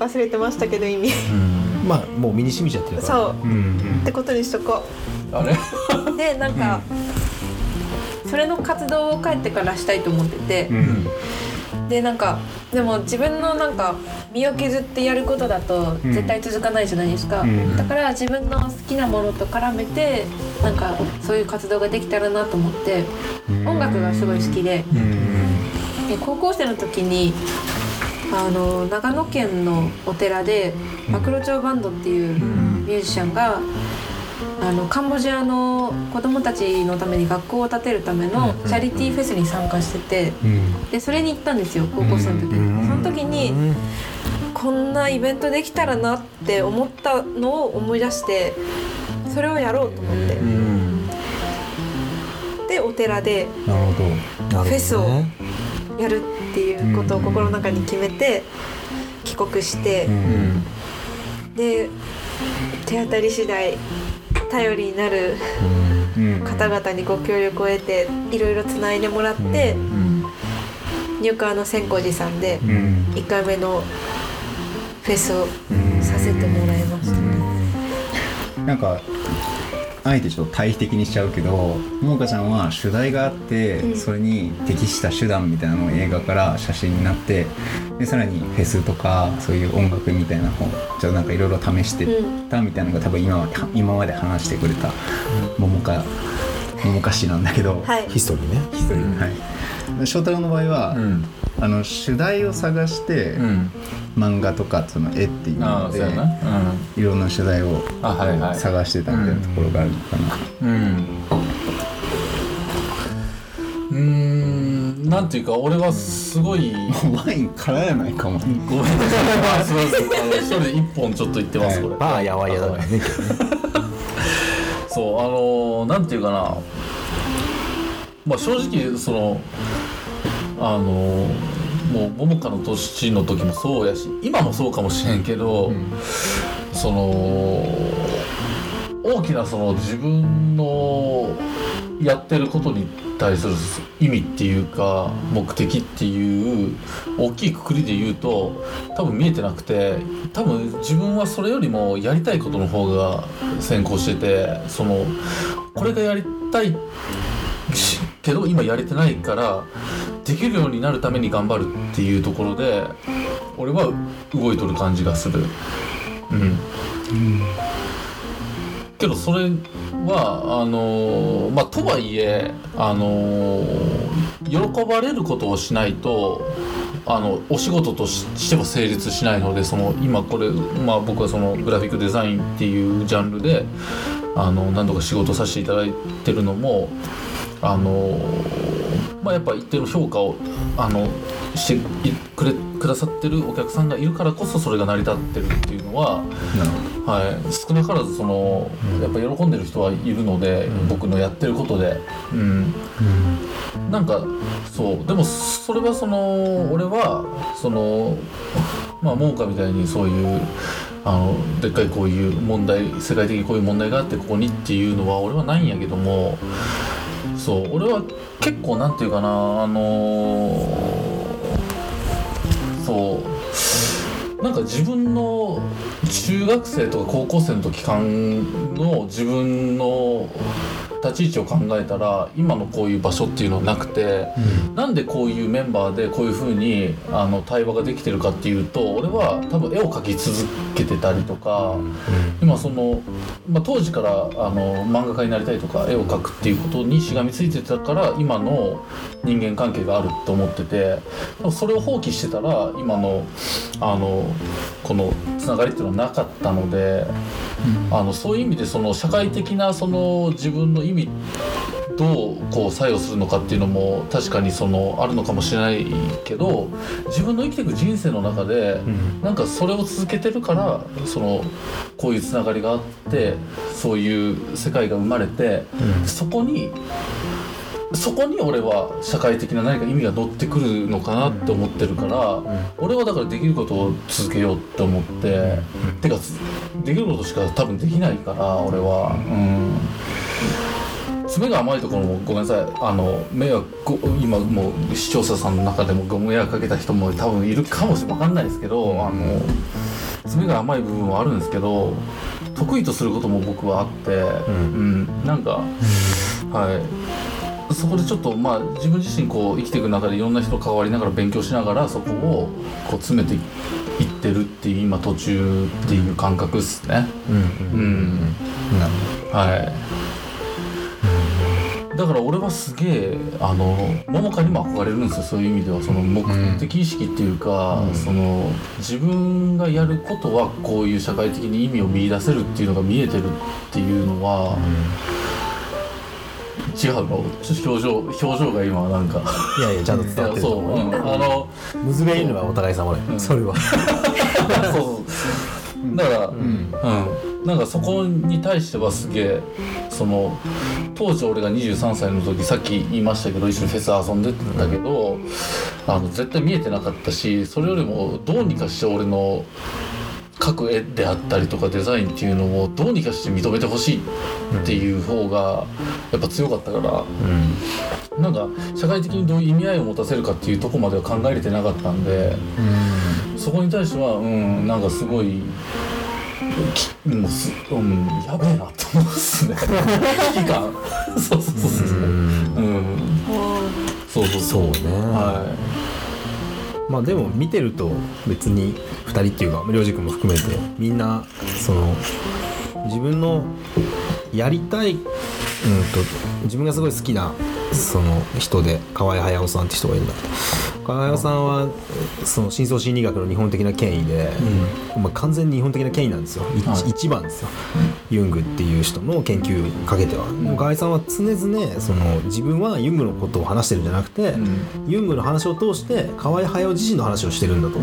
S2: 忘れてましたけど意味
S3: まあもう身に染みちゃってるから。
S2: そう。
S4: うん
S2: ってことにしとこ
S1: あれ？
S2: う [LAUGHS] でなんか、それの活動を帰ってからしたいと思ってて。
S4: う、ん。
S2: でなんかでも自分のなんか身を削ってやることだと
S4: うん。
S2: 絶対続かないじゃないですか、
S4: うん。
S2: だから自分の好きなものと絡めてなんかそういう活動ができたらなと思って音楽がすごい好きで。
S4: うん。
S2: で高校生の時にあの長野県のお寺でマクロチョウバンドっていうミュージシャンがあのカンボジアの子供たちのために学校を建てるためのチャリティーフェスに参加してて
S4: うん。
S2: でそれに行ったんですよ高校生の時に。その時にこんなイベントできたらなって思ったのを思い出してそれをやろうと思って。でお寺でフェスをやるっていうことを心の中に決めて帰国してで手当たり次第頼りになる方々にご協力を得ていろいろつないでもらって入川の千光寺さんで1回目のフェスをさせてもらいましたね。
S4: なんかあえてちょっと対比的にしちゃうけどももかちゃんは主題があって、
S2: うん。
S4: それに適した手段みたいなのを映画から写真になってでさらにフェスとかそういう音楽みたいなのをちょっとなんかいろいろ試してったみたいなのが多分今まで今まで話してくれた桃か桃か氏なんだけど、
S2: はい。
S3: ヒストリーね。
S4: 一人はい翔太郎の場合は、
S1: うん。
S4: あの主題を探して、
S1: うん。
S4: 漫画とかその絵っていうのでいろんな主題を
S1: あはいはい。
S4: 探してたみたいなところがあるのかな。
S1: うん。うーん。なんていうか俺はすごい
S4: ワイン空やないかも。
S1: ごめんなさい。すみません。一人で一本ちょっと言ってますこれ。
S3: バーやわいやだからね
S1: そうあのなんていうかなまあ正直そのあのもう桃花の年の時もそうやし今もそうかもしれんけど、その大きなその自分のやってることに対する意味っていうか目的っていう大きいくくりで言うと多分見えてなくて多分自分はそれよりもやりたいことの方が先行しててそのこれがやりたいけど今やれてないからできるようになるために頑張るっていうところで俺は動いとる感じがする。うんけどそれはあのーまあとはいえあのー喜ばれることをしないとあのお仕事とししては成立しないのでその今これ、まあ、僕はそのグラフィックデザインっていうジャンルであの何度か仕事させていただいてるのもあのまあやっぱ一定の評価をあのしていくれくださってるお客さんがいるからこそそれが成り立ってるっていうのははい、少なからずその、やっぱ喜んでる人はいるので、僕のやってることで、うん、なんかそう。でもそれはその俺はそのまあモーカみたいにそういうあのでっかいこういう問題世界的にこういう問題があってここにっていうのは俺はないんやけどもそう。俺は結構なんていうかなあのそう。なんか自分の中学生とか高校生の時間の自分の立ち位置を考えたら今のこういう場所っていうのはなくて、なんでこういうメンバーでこういう風にあの対話ができてるかっていうと俺は多分絵を描き続けてたりとか、今その、まあ、当時からあの漫画家になりたいとか絵を描くっていうことにしがみついてたから今の人間関係があると思っててそれを放棄してたら今のあのこのつながりっていうのはなかったので、あのそういう意味でその社会的なその自分の意味どうこう作用するのかっていうのも確かにそのあるのかもしれないけど自分の生きていく人生の中で、なんかそれを続けてるからそのこういうつながりがあってそういう世界が生まれて、そこにそこに俺は社会的な何か意味が乗ってくるのかなって思ってるから、俺はだからできることを続けようって思って、てかできることしか多分できないから俺は。うん爪が甘いところもごめんなさい。あの迷惑ご今もう視聴者さんの中でもご迷惑かけた人も多分いるかもしれわかんないですけどあの爪が甘い部分はあるんですけど得意とすることも僕はあって、うん。なんか、はい。そこでちょっとまあ自分自身こう生きていく中でいろんな人と関わりながら勉強しながらそこをこう詰めていってるっていう今途中っていう感覚っすね。
S3: うん
S1: うん
S3: なる
S1: はい。だから俺はすげえあの桃香にも憧れるんですよ。そういう意味では。その目的意識っていうか、その自分がやることはこういう社会的に意味を見出せるっていうのが見えてるっていうのは、違うの？ちょっと表情表情が今なんか。
S3: いやいやちゃんと伝わってると
S1: そう、
S3: 思う。
S1: ん、あの
S3: むずべいるのはお互い様で、
S1: ん。
S3: それは。[LAUGHS]
S1: そうそう。だから、うんなんかそこに対してはすげえその当時俺が23歳の時さっき言いましたけど一緒にフェス遊んでたけど、あの絶対見えてなかったしそれよりもどうにかして俺の描く絵であったりとかデザインっていうのをどうにかして認めてほしいっていう方がやっぱ強かったから。なんか社会的にどういう意味合いを持たせるかっていうところまでは考えれてなかったんで、そこに対してはうんなんかすごいきもうす、うん、やべえなと思うっすね危機感そうそうそうそううん。そうそう
S3: そうね
S1: はい
S3: まあでも見てると別に2人っていうか涼く君も含めてみん。なその自分のやりたい、うん、と自分がすごい好きなその人で河合隼さん。って人がいるん。だけど河合さんはその深層心理学の日本的な権威で、まあ、完全に日本的な権威なんですよ、い
S1: はい。
S3: 一番ですよ。ユングっていう人の研究にかけては、でも河合さんは常々その自分はユングのことを話してるんじゃなくて、
S1: うん。
S3: ユングの話を通して河合隼自身の話をしてるんだと、
S1: い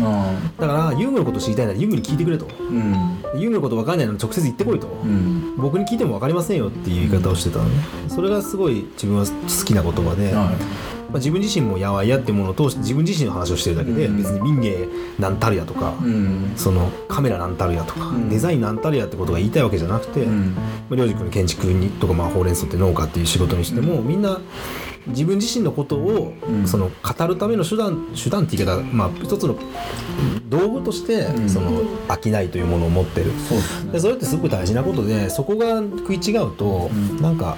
S3: だからユングのことを知りたいならユングに聞いてくれと。
S1: うん。
S3: ユングのこと分かんないなら直接言ってこいと、
S1: うん。
S3: 僕に聞いても分かりませんよっていう言い方をしてたのね。それがすごい自分は好きな言葉で、あ、自分自身もやわいやってものを通して自分自身の話をしてるだけで、
S1: うん。
S3: 別に民芸なんたるやとか、そのカメラなんたるやとか、
S1: うん。
S3: デザインなんたるやってことが言いたいわけじゃなくて、
S1: うん。
S3: まあ、君の建築にとか、まあ、ほうれん草って農家っていう仕事にしても、みんな自分自身のことを、
S1: うん。
S3: その語るための手段手段って言い方、まあ、一つの道具として、
S1: うん。
S3: その商いというものを持ってる。
S1: そうですね。
S3: でそれってすごく大事なことでそこが食い違うと、
S1: うん。
S3: なんか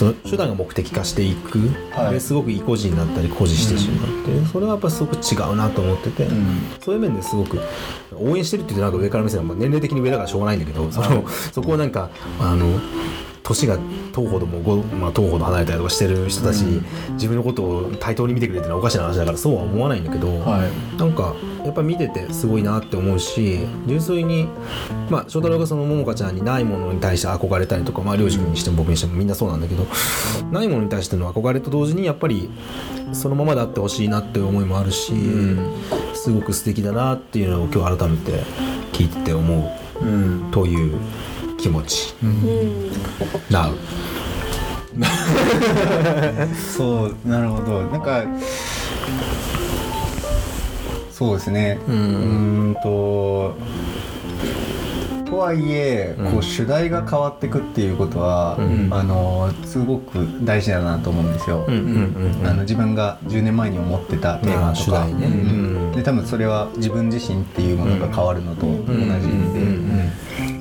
S3: その手段が目的化していく、
S1: はい。
S3: ですごく意固地になったり固辞してしまって、それはやっぱすごく違うなと思ってて、
S1: うん。
S3: そういう面ですごく応援してるって言うとなんか上から見せたら、まあ、年齢的に上だからしょうがないんだけどそのそこをなんかあの年が10ほども5、まあ、10ほど離れたりとかしてる人たちに、自分のことを対等に見てくれっていうのはおかしな話だからそうは思わないんだけど、
S1: はい。
S3: なんかやっぱ見ててすごいなって思うし純粋にまあ翔太郎がその桃香ちゃんにないものに対して憧れたりとかまあ良二君にしても僕にしてもみんなそうなんだけどないものに対しての憧れと同時にやっぱりそのままであってほしいなっていう思いもあるし、
S1: ん。
S3: すごく素敵だなっていうのを今日改めて聞いてて思う
S1: うん。
S3: という気持ち。
S2: うん。
S3: なう。
S4: そうなるほど。なんかそうですね。
S3: う
S4: うんととはいえ、
S3: うん。
S4: こう主題が変わってくっていうことは、
S3: うん。
S4: あのすごく大事だなと思うんですよ、
S3: うんうんうん
S4: あの自分が10年前に思ってたテーマとか、
S3: 主題ね。
S4: うん。
S3: うん。
S4: で多分それは自分自身っていうものが変わるのと同じで、
S3: うんうん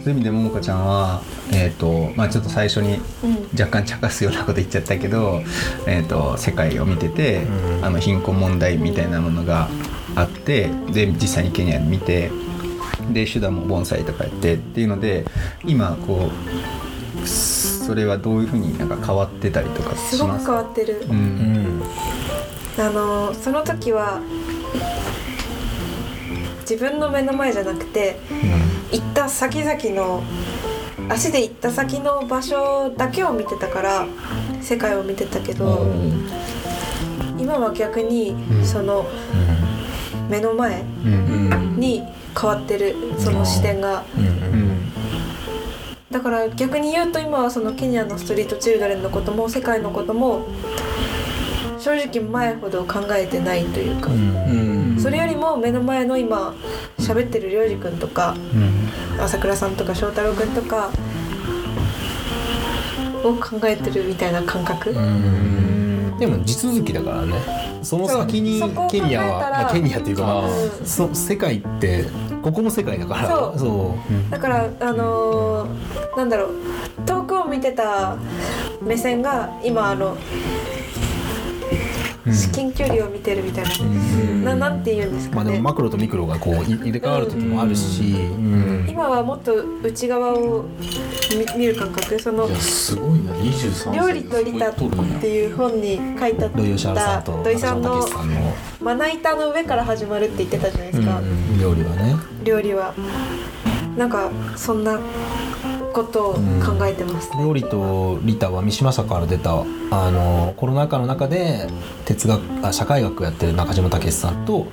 S4: そういう意味でももかちゃんは、えーとまあ、ちょっと最初に
S2: うん。
S4: 若干茶化すようなこと言っちゃったけど、えー、と世界を見てて、
S3: うん。
S4: あの貧困問題みたいなものがあってで実際にケニアで見てで手段も盆栽とかやってっていうので今こうそれはどういうふうになんか変わってたりとか
S2: す？ごく変わってる。
S4: う、
S3: うん。ん
S2: あのその時は自分の目の前じゃなくて行った先々の足で行った先の場所だけを見てたから世界を見てたけど、今は逆に
S4: うん。
S2: その目の前に変わってるその視点が。だから逆に言うと今はそのケニアのストリートチルドレンのことも世界のことも正直前ほど考えてないというか、
S3: うん。
S2: それよりも目の前の今喋ってるりょうじくんとか
S4: うん。
S2: 朝倉さんとか翔太郎くんとかを考えてるみたいな感覚、
S3: うん。でも地続きだからね。その先にケニアは、ケニアっていうか、まあ
S2: う。ん
S3: そ世界ってここも世界だから。
S2: そう。
S3: そ
S2: だからあのーなんだろう。遠くを見てた目線が今あの
S4: うん
S2: 至近距離を見てるみたいな、ななんて言うんです
S3: まあで
S2: かね、
S3: もマクロとミクロがこうい入れ替わる時もあるし、うん。
S2: 今はもっと内側を見見る感覚その
S1: いやすごいな。23歳
S2: 料理とリタっていう本に書いてあった土井さんのまな板の上から始まるって言ってたじゃないですか、
S3: うん料理はね。
S2: 料理は。なんかそんなことを考えてます、
S3: 料理とリタは三島社から出たあのコロナ禍の中で哲学あ社会学をやってる中島武さんと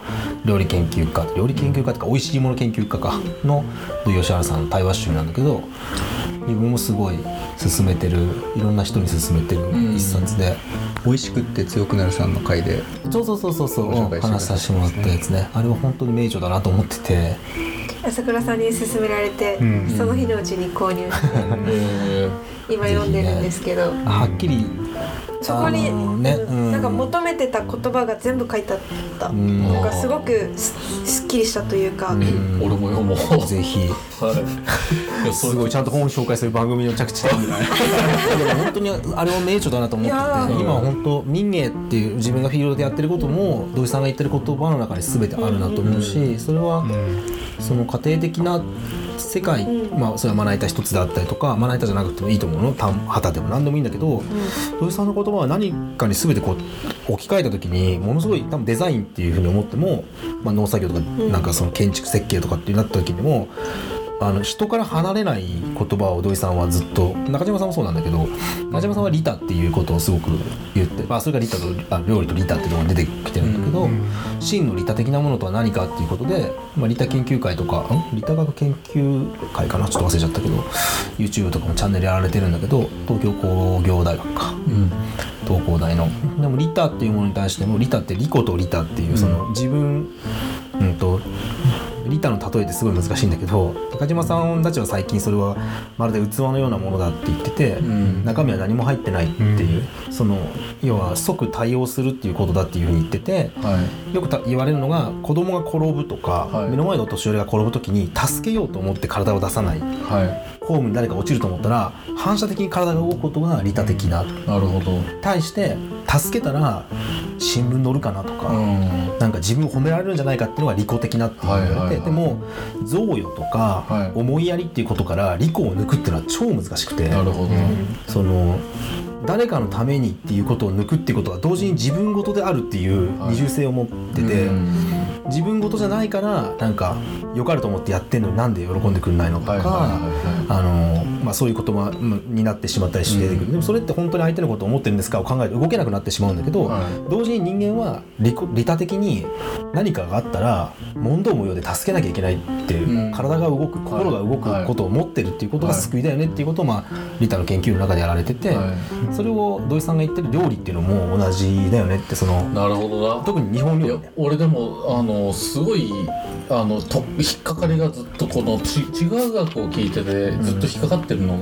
S3: 料理研究家料理研究家とか美味しいもの研究家かの土井善晴さんの対話集なんだけど自分もすごい勧めてるいろんな人に勧めてる一冊で、
S4: 美味しくって強くなるさんの回で
S3: そうそうそうそうそう話させてもらったやつね。あれは本当に名著だなと思ってて
S2: 朝倉さんに勧められて、
S4: うん。
S2: その日のうちに購入して
S1: え
S2: 今読んでるんですけど、
S3: はっきり
S2: そこに、
S3: ね
S2: うん
S3: うん。
S2: なんか求めてた言葉が全部書いてあった、
S3: うん。
S2: なんかすごくすすっきりしたというか、
S3: うん。
S1: ー俺も読もう。
S3: ぜひ。すごいちゃんと本を紹介する番組の着地点でも [LAUGHS] 本当にあれは名著だなと思って
S2: いやー。
S3: て今は本当民芸っていう自分がフィールドでやってることも土井さんが言ってる言葉の中に全てあるなと思うしそれはその家庭的な世界、
S2: うん。
S3: まあそれはまな板一つであったりとかまな板じゃなくてもいいと思うの。単旗でも何でもいいんだけど、土井さんの言葉は何かに全てこう置き換えた時にものすごい多分デザインっていうふうに思っても、まあ、農作業とか
S2: ん。
S3: なんかその建築設計とかってなった時にも。あの人から離れない言葉を土井さんはずっと中島さんもそうなんだけど中島さんは「リタ」っていうことをすごく言って、まあ、それがリタとあ料理とリタっていうのが出てきてるんだけど、真の利他的なものとは何かっていうことで、まあ、利他研究会とかん？利他学研究会かな？ちょっと忘れちゃったけど YouTube とかもチャンネルやられてるんだけど東京工業大学か、東工大の。でも利他っていうものに対しても利他って利己と利他っていうその自分、うんと利他の例えってすごい難しいんだけど中島さんたちは最近それはまるで器のようなものだって言ってて、
S1: ん。
S3: 中身は何も入ってないっていう、その要は即対応するっていうことだっていうふうに言ってて
S1: はい。
S3: よくた言われるのが子供が転ぶとか、
S1: はい。
S3: 目の前のお年寄りが転ぶ時に助けようと思って体を出さない。
S1: は
S3: ホームに誰かが落ちると思ったら反射的に体が動くことが利他的な、
S1: いなるほど。
S3: 対して助けたら新聞載るかなとか、
S1: うん
S3: なんか自分を褒められるんじゃないかっていうのが利己的なって言われて、
S1: はいはいはい。
S3: でも贈与とか、
S1: はい。
S3: 思いやりっていうことから利己を抜くっていうのは超難しくて
S1: なるほど。
S3: その誰かのためにっていうことを抜くっていうことが同時に自分事であるっていう二重性を持ってて、
S1: うん。
S3: 自分事じゃないからなんか良かれと思ってやってんのになんで喜んでくれないのとか、あのまあ、そういう言葉になってしまったりしてでもそれって本当に相手のことを思ってるんですかを考えて動けなくなってしまうんだけど、
S1: はい。
S3: 同時に人間は利他的に何かがあったら問答無用で助けなきゃいけないっていう、
S1: うん。
S3: 体が動く心が動くことを持ってるっていうことが救いだよねっていうことを、まあ、利他の研究の中でやられてて、
S1: は
S3: それを土井さんが言ってる料理っていうのも同じだよねってその
S1: いなるほどな。
S3: 特に日本料理ね。
S1: 俺でもあののすごいあのと引っかかりがずっとこのちちぐはぐ学を聞いててずっと引っかかってるの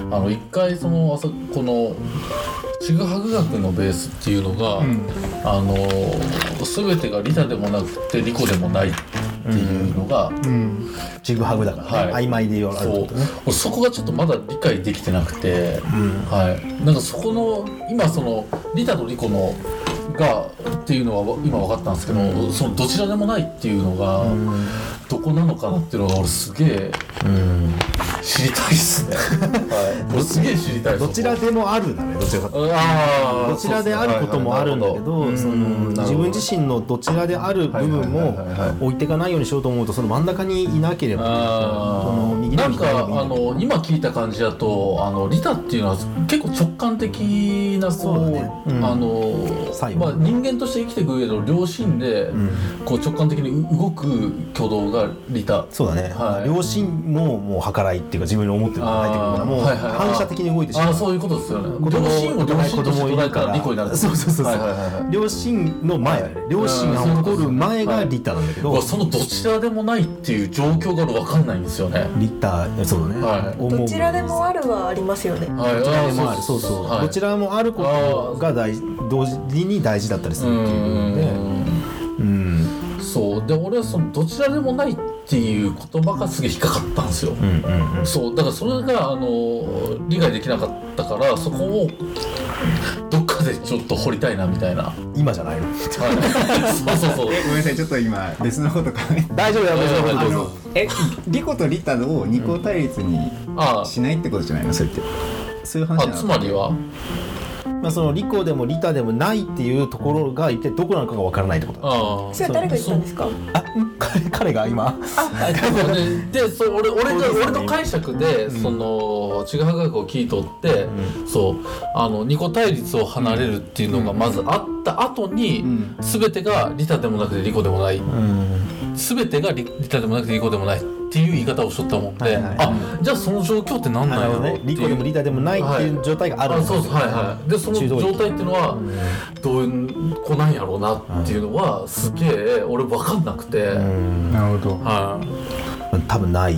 S1: が、あの一回そのあそこのちぐはぐ学のベースっていうのが、あの全てが利他でもなくて利己でもないっていうのが、
S3: うん。ちぐはぐだからね、
S1: はい。
S3: 曖昧で言われるね。
S1: 俺そこがちょっとまだ理解できてなくて、はい、なんかそこの今そのリタとリコのがっていうのは今分かったんですけど、そのどちらでもないっていうのがどこなのかなっていうのが俺すげえ
S3: うん。
S1: 知りたいっすね。[LAUGHS] はい、俺すげえ知りたい
S3: どちらでもあるんだねどちらか
S1: あー
S3: どちらであることもあるんだけど、その自分自身のどちらである部分も
S1: はいはいはいはい。
S3: 置いていかないようにしようと思うとその真ん中にいなければ
S1: あ
S3: その右
S1: ーなんかあの今聞いた感じだとあのリタっていうのは結構直感的なこ
S3: そうだね。うん。
S1: あのまあ、人間として生きていく上での良心で、
S3: ん。
S1: こう直感的に動く挙動がリタ
S3: そうだね、
S1: はい。
S3: 良心ももう計らいっていうか自分に思ってるから入ってくるからもう反射的に動いてしまう。
S1: ああそういうことですよね。良心を良心として捉えたら利己になる
S3: そうそうそうそう、
S1: はいはいはいはい。
S3: 良心の前だね。良心が起こる前がリタなんだけど、
S1: うわそのどちらでもないっていう状況が分かんないんですよね。
S3: リタそうだね、
S1: はい。
S2: どちらでもあるはありますよね。
S1: はい。
S3: どちらでもある。そうそう、
S1: はい。
S3: どちらもあることが大同時に大事だったりするっていう部分で。うん。
S1: そう。で俺はそのどちらでもないっていう言葉がすげえ引っかかったんですよ、
S3: うんうんうん。
S1: そう。だからそれがあの理解できなかったからそこをどっかでちょっと掘りたいなみたいな、はい、
S3: 今じゃないの？[LAUGHS]
S1: そうそうそう。
S4: ごめんなさいちょっと今別のこと考えて。
S3: 大丈夫だよ別のこと。
S1: あの
S3: どうぞ
S4: えリコとリタを二項対立に
S1: あ
S4: しないってことじゃないの？それって。そういう話
S1: あ
S4: な？の
S1: つまりは？
S3: まあそのリコでもリタでもないっていうところが一体どこなのかがわからないってこと。だ
S1: ああ。
S2: それは誰が言ったんですか？
S3: あう。ん彼彼が今。
S1: ででそう俺俺の
S3: そうですね
S1: 俺の解釈で、そのちぐはぐ学を聞いとって、そうあの二個対立を離れるっていうのがまずあった後に、
S4: ん。
S1: 全てが利他でもなくて利己でもない、
S3: うん
S1: 全てが利利他でもなくて利己でもないっていう言い方をしとったもんで、
S3: はいはい。
S1: あじゃあその状況って何なんやろう
S3: ね。リコでもリタでもないっていう状態がある
S1: あそうそうはいはい。でその状態っていうのはどういう子なんやろうなっていうのはすげえ俺分かんなくて、
S3: うん。
S4: なるほど。
S1: はい。
S3: 多分ない。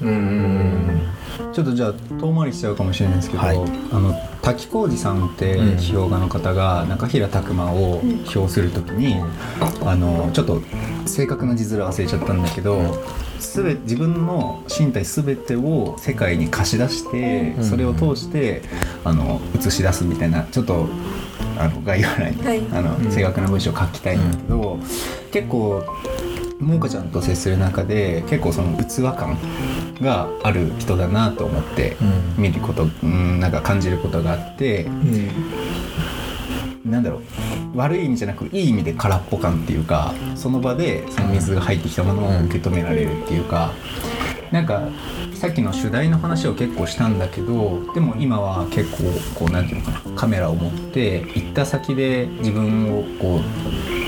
S1: うん
S4: ちょっとじゃあ遠回りしちゃうかもしれないですけど、
S3: はい。
S4: あの滝浩二さんって
S3: うん。
S4: 批評家の方が中平拓磨を評するときに、あのちょっと正確な字面忘れちゃったんだけど、すべ自分の身体すべてを世界に貸し出して、
S3: うん。
S4: それを通してあの映し出すみたいなちょっとあの概要欄に、
S2: はい。
S4: あの正確な文章を書きたいんだけど、結構もかちゃんと接する中で結構その器感がある人だなと思って
S3: うん。
S4: 見ること、うん、なんか感じることがあってなんだろう悪い意味じゃなくいい意味で空っぽ感っていうかその場でその水が入ってきたものを受け止められるっていうかなんかさっきの主題の話を結構したんだけどでも今は結構こうなんていうのかなカメラを持って行った先で自分をこう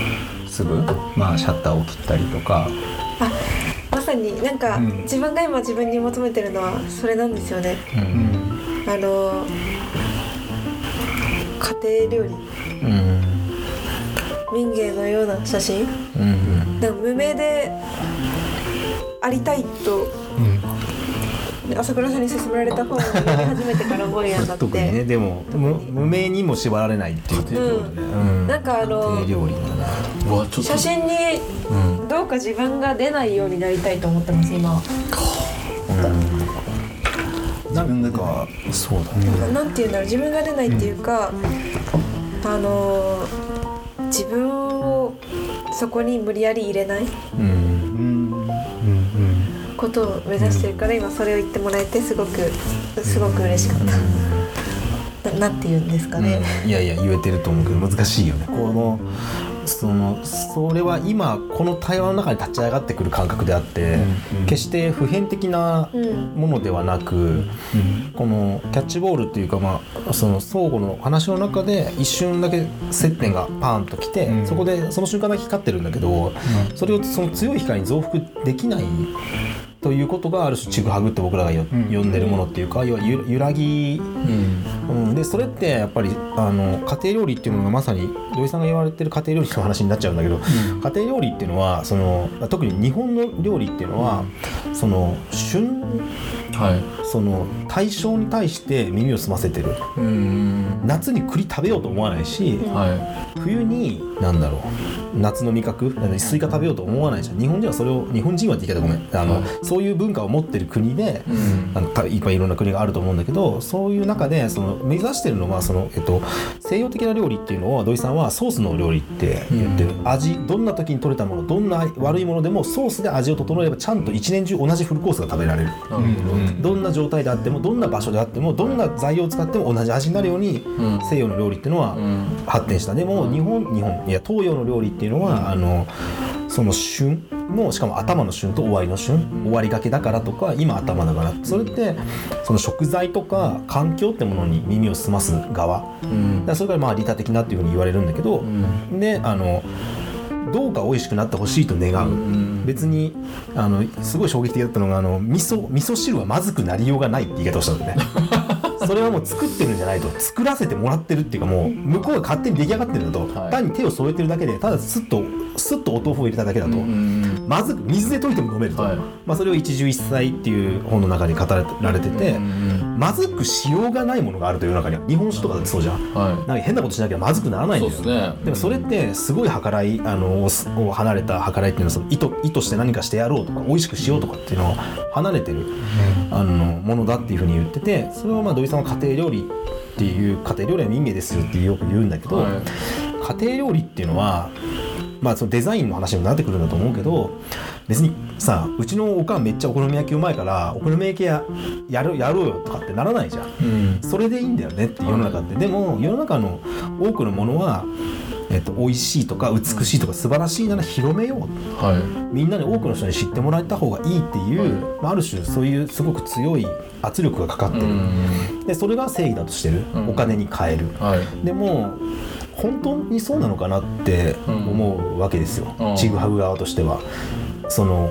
S4: すぐ、まあ、シャッターを切ったりとか。
S2: あまさになんか、
S4: うん。
S2: 自分が今自分に求めてるのはそれなんですよね。
S4: うん。
S2: あの家庭料理。
S3: うん。
S2: 民芸のような写真。
S3: うん
S2: 無名でありたいと朝倉さんに勧められた本を読み始めてから思うようになって。
S3: 特にねでも無無名にも縛られないっていうところで。ねうん。
S2: なんかあの写真に
S3: うん。
S2: どうか自分が出ないようになりたいと思ってます今は。
S3: なんかそうだね。
S2: なんていうんだろう自分が出ないっていうか、あのー自分をそこに無理やり入れない。
S3: うん
S4: うんうん
S2: ことを目指してるから、今それを言ってもらえてすごくすごく嬉しかった、ななんて言うんですかね、
S3: うん。いやいや言えてると思うけど難しいよね。このそのそれは今この対話の中に立ち上がってくる感覚であって、
S4: うん。
S3: 決して普遍的な
S2: うん。
S3: ものではなく、このキャッチボールっていうか、まあ、その相互の話の中で一瞬だけ接点がパーンと来て、
S4: うん。
S3: そこでその瞬間だけ光ってるんだけど、それをその強い光に増幅できないということがある種ちぐはぐって僕らがよ
S4: うん。
S3: 呼んでるものっていうか、要はゆ揺らぎ、
S1: うん。
S3: うん、でそれってやっぱりあの家庭料理っていうものがまさに土井さんが言われてる家庭料理の話になっちゃうんだけど、家庭料理っていうのはその特に日本の料理っていうのは、その旬
S1: はい。
S3: その対象に対して耳を澄ませてる。
S1: うん。
S3: 夏に栗食べようと思わないし、
S1: は
S3: 冬に何だろう。夏の味覚？スイカ食べようと思わないじゃん。日本人はそれを日本人はって言い方ごめん。あの、
S1: はい
S3: そういう文化を持ってる国で、あのたいっぱいいろんな国があると思うんだけどそういう中でその目指してるのはその、えっと、西洋的な料理っていうのを土井さんはソースの料理って言ってる、味どんな時に取れたものどんな悪いものでもソースで味を整えればちゃんと一年中同じフルコースが食べられる。
S1: ど
S3: どんな状態であってもどんな場所であってもどんな材料を使っても同じ味になるように
S1: うん。
S3: 西洋の料理っていうのは
S1: うん。
S3: 発展した。でも日本日本いや東洋の料理っていうのは、あのその旬もしかも頭の旬と終わりの旬終わりがけだからとか今頭だから。それってその食材とか環境ってものに耳を澄ます側。
S1: うん。
S3: らそれからまあ利他的なっていうふうに言われるんだけど、
S1: うん。
S3: であのどうか美味しくなってほしいと願う、
S1: うん。
S3: 別にあのすごい衝撃的だったのがあの味噌味噌汁はまずくなりようがないって言い方をしたんだよね [LAUGHS] それはもう作ってるんじゃないと作らせてもらってるっていうかもう向こうが勝手に出来上がってるんだと、
S1: はい。
S3: 単に手を添えてるだけでただスッとスッとお豆腐を入れただけだと、
S1: うん
S3: まずく水で溶いても飲めると、
S1: はい。
S3: まあ、それを一汁一菜っていう本の中に語られてて、
S1: うん
S3: まずくしようがないものがあるという中には日本酒とかだってそうじゃん。
S1: は
S3: なんか変なことしなきゃまずくならないんだよ。
S1: ね。
S3: でもそれってすごい計らいあのをを離れた計らいっていうのはその意図意図して何かしてやろうとか美味しくしようとかっていうのを離れてるあのものだっていうふうに言っててそれをまあ土井さんは家庭料理っていう家庭料理は民芸ですよってよく言うんだけど、
S1: はい。
S3: 家庭料理っていうのはまあそのデザインの話にもなってくるんだと思うけど別にさうちのおかんめっちゃお好み焼きうまいからお好み焼きややるやろうよとかってならないじゃん。
S1: うん。
S3: それでいいんだよねって世の中って、でも世の中の多くのものは、えっと美味しいとか美しいとか素晴らしいなら広めよう。
S1: はい。
S3: みんなに多くの人に知ってもらえた方がいいっていう、まあ、ある種そういうすごく強い圧力がかかってる、
S1: うん。
S3: でそれが正義だとしてる、
S1: うん。
S3: お金に変える。
S1: はい。
S3: でも本当にそうなのかなって思うわけですよ、
S1: うん。
S3: ちぐはぐ側としては。その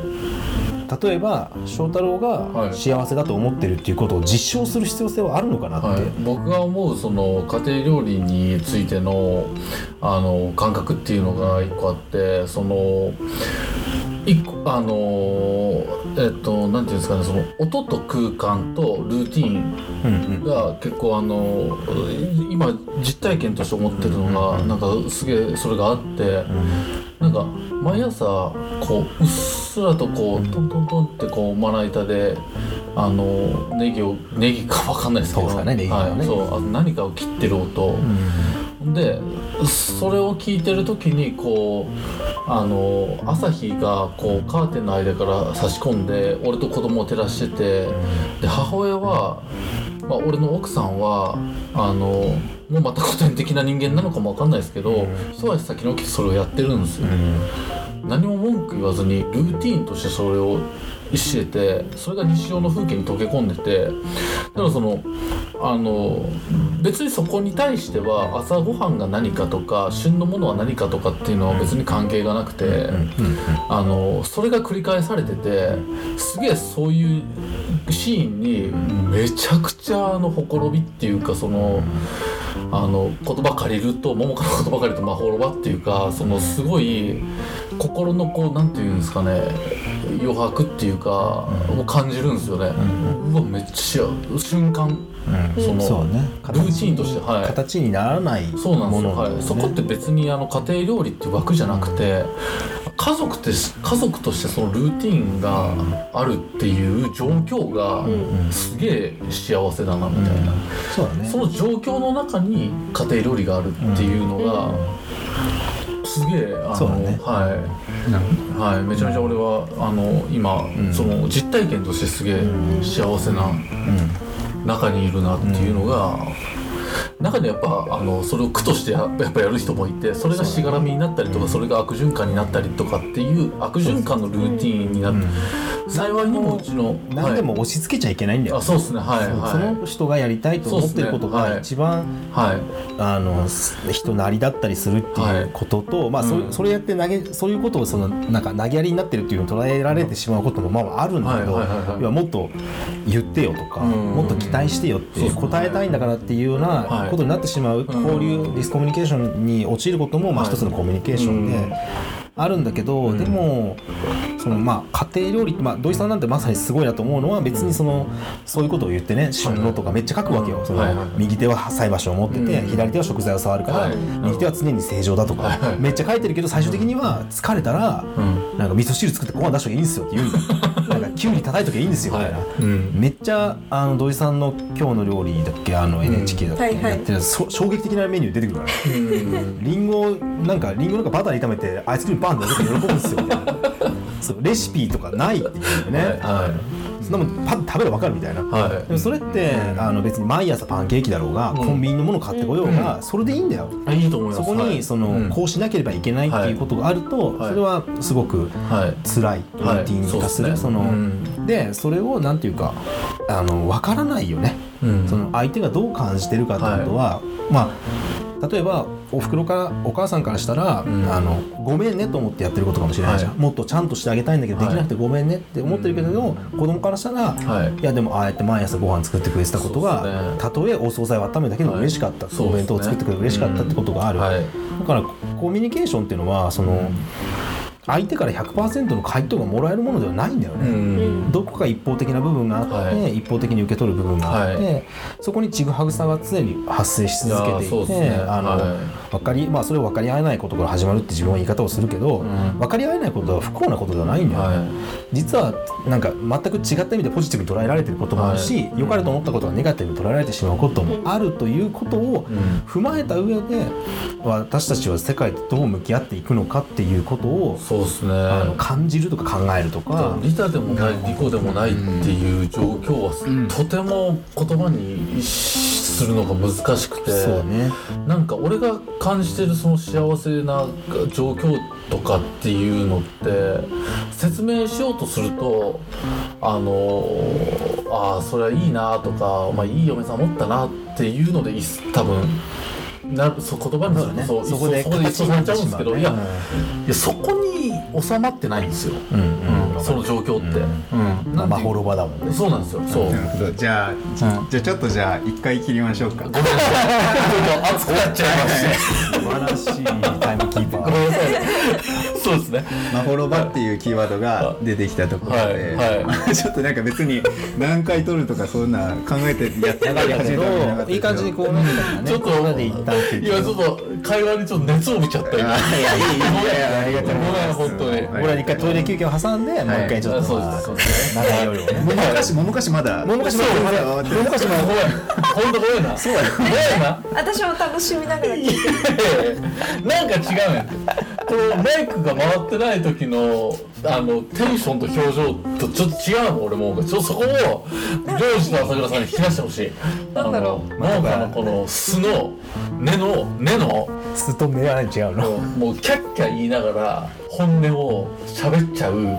S3: 例えば翔太郎
S1: はい。
S3: が幸せだと思ってるっていうことを実証する必要性はあるのかなって、
S1: はい、僕が思うその家庭料理についてのあの感覚っていうのが一個あってその一個あのえっとなんていうんですかねその音と空間とルーティン
S3: うんうん。
S1: が結構あの今実体験として思ってるのがなんかすげえそれがあってなんか毎朝こううっすらとこうトントントンってこうまな板であのネギをネギかわかんないですけど。
S3: そうですかねネギがね。
S1: はい、そうあと何かを切ってる音、でそれを聞いてる時にこうあの朝日がこうカーテンの間から差し込んで俺と子供を照らしててで母親は、まあ、俺の奥さんはあのもうまた古典的な人間なのかもわかんないですけど、
S3: うん。
S1: 一足先の起きてそれをやってるんですよ、何も文句言わずにルーティーンとしてそれをしててそれが日常の風景に溶け込んでてだからそのあの別にそこに対しては朝ごはんが何かとか旬のものは何かとかっていうのは別に関係がなくて、あのそれが繰り返されててすげえそういうシーンにめちゃくちゃあのほころびっていうかその。あの言葉借りると桃花の言葉借りるとまほろばっていうかそのすごい心のこうなんていうんですかね余白っていうかを感じるんですよね、うわめっちゃ瞬間。
S3: うん。
S1: そのルーティンとしてはい。
S3: 形にならない
S1: そうなんですよ、はい、そこって別にあの家庭料理っていう枠じゃなくて家族って家族としてそのルーティンがあるっていう状況がすげえ幸せだなみたいな、
S3: そうだね。
S1: その状況の中に家庭料理があるっていうのが、すげえあの、
S3: ね。
S1: はい。はい、めちゃめちゃ俺はあの今、
S3: ん。
S1: その実体験としてすげえ幸せな中にいるなっていうのが、中でやっぱあのそれを苦としてややっぱやる人もいてそれがしがらみになったりとかそれが悪循環になったりとかっていう悪循環のルーティンになって、幸いにもうちの
S3: 何でも押し付けちゃいけないんだよ、
S1: あそうですね。はいはい。
S3: その人がやりたいと思ってることが
S1: そうっすね。はい
S3: 一番、
S1: はい。
S3: あのす人なりだったりするっていうことと、まあそれ
S1: うん。
S3: それやって投げそういうことをそのなんか投げやりになってるっていうふうに捉えられてしまうこともまああるんだけど、
S1: はいはいはいはい。
S3: 要はもっと言ってよとか、
S1: うん。
S3: もっと期待してよって答えたいんだからっていうような
S1: はい。
S3: ことになってしまう、交流ディスコミュニケーションに陥ることもまあ
S1: はい。
S3: 一つのコミュニケーションで。
S1: うん。
S3: あるんだけど、
S1: うん。
S3: でもそのまあ家庭料理ってまあ土井さんなんてまさにすごいなと思うのは別にそのそういうことを言ってね春露とかめっちゃ書くわけよ、その右手は菜箸を持ってて、
S1: うん。
S3: 左手は食材を触るから、
S1: はい。
S3: 右手は常に正常だとか、めっちゃ書いてるけど最終的には疲れたら、
S1: うん。
S3: なんか味噌汁作ってご飯出しときゃいいんですよって言うんだよ [LAUGHS] なんかきゅうり叩いときゃいいんですよみたいな、
S1: はい。
S3: うん。めっちゃあの土井さんの「今日の料理」だっけあの NHK だっけ、
S2: はいはい。
S3: やってるそ衝撃的なメニュー出てくるから。ね
S1: うん。
S3: リンゴをなんかリンゴなんかバターに炒めてアイスクリームバンって喜ぶんですよみたいな。そうレシピとかないっていうんでね、
S1: はい
S3: そんなもんパッと食べれば分かるみたいな、
S1: はい。
S3: でもそれってあの別に毎朝パンケーキだろうが、
S1: うん。
S3: コンビニのもの買ってこようが、それでいいんだよ。
S1: あいいと思います。
S3: そこ
S1: はい。
S3: にその、
S1: うん。
S3: こうしなければいけないっていうことがあると、
S1: はい。
S3: それはすごく
S1: はい。
S3: 辛いルーティン化する、
S1: はい
S3: その、でそれをなんていうかあの分からないよね、
S1: うん。
S3: その相手がどう感じてるかってことは、まあ例えばおふくろからお母さんからしたら、
S1: うん。
S3: あのごめんねと思ってやってることかもしれないじゃん、
S1: はい。
S3: もっとちゃんとしてあげたいんだけど、
S1: はい。
S3: できなくてごめんねって思ってるけれど、子供からしたら、
S1: はい。
S3: いやでもああやって毎朝ご飯作ってくれてたことが、
S1: ね。
S3: たとえお惣菜を温めたけど
S1: はい
S3: 嬉しかった、お弁当を作ってくれて嬉しかったってことがある、
S1: はい。
S3: だからコミュニケーションっていうのはその、相手から100%の回答がもらえるものではないんだよ
S1: う
S3: ね、
S1: ん。
S3: どこか一方的な部分があって、
S1: はい。
S3: 一方的に受け取る部分があって、
S1: は
S3: そこにちぐはぐさが常に発生し続けていて、
S1: ですね。
S3: あの
S1: はい。
S3: 分かりまあ、それを分かり合えないことから始まるって自分は言い方をするけど、
S1: ん。
S3: 分かり合えないことは不幸なことではないんだよね、
S1: は
S3: 実はなんか全く違った意味でポジティブに捉えられてることもあるし、
S1: はい
S3: 良かれと思ったことがネガティブに捉えられてしまうこともあるということを踏まえた上で私たちは世界とどう向き合っていくのかっていうことを
S1: そうですね。
S3: あの感じるとか考えるとか。
S1: リタでもないリコでもないっていう状況は、
S4: うん
S1: とても言葉にするのが難しくて。
S3: そうね。
S1: なんか俺が感じてるその幸せな状況とかっていうのって説明しようとするとあのああそれはいいなとか、まあ、いい嫁さん持ったなっていうのでいっ多分なそう言葉にするとそう
S3: そこで
S1: そこで一緒されちゃうんですけど、いや
S3: う
S1: いやそこに収まってないんですよ、
S3: んうん
S1: その状況って。うん
S3: まあ、
S1: なんていう
S3: マホロバだもんね
S1: そうなんですよ。そう。
S4: なるほどじゃあ、じゃあちょっとじゃあ一回切りましょうか
S1: ごめんなさい。ちょっと熱くなっちゃいまして。
S3: 素晴らしいタイムキーパ
S1: ご
S3: ー
S1: めんなさい。そうですね。
S4: マホロバっていうキーワードが出てきたところで、
S1: はいは [LAUGHS]
S4: ちょっとなんか別に何回取るとかそんな考えてやって
S3: 長いけどいい感じにこうなんかね
S1: ちょっと
S3: ここまで一旦って
S1: 今ちょっと会話にちょっと熱を見ちゃった今。
S4: あいやいいいいいやありがとうございます
S1: ごめん本当に
S4: はい
S3: 俺は一回トイレ休憩を挟んで、もう一回ちょっと、
S1: そう
S3: まあ
S1: ですそうです
S3: 長い夜をね
S4: ももかしももかしまだ
S3: ももかしまだももかしまだ
S1: ごめん。本当ごめんな。そうや。ごめんな。
S2: 私も楽しみながら聞いて
S1: なんか違うねん。このマイクが回ってない時のあのテンションと表情とちょっと違うの俺もちょっとそこをジョージと朝倉さんに引き出してほしい。
S2: なんだろ
S1: う。農家のこの素の根の根の
S3: すと目は違うの
S1: もうもうキャッキャ言いながら本音を喋っちゃう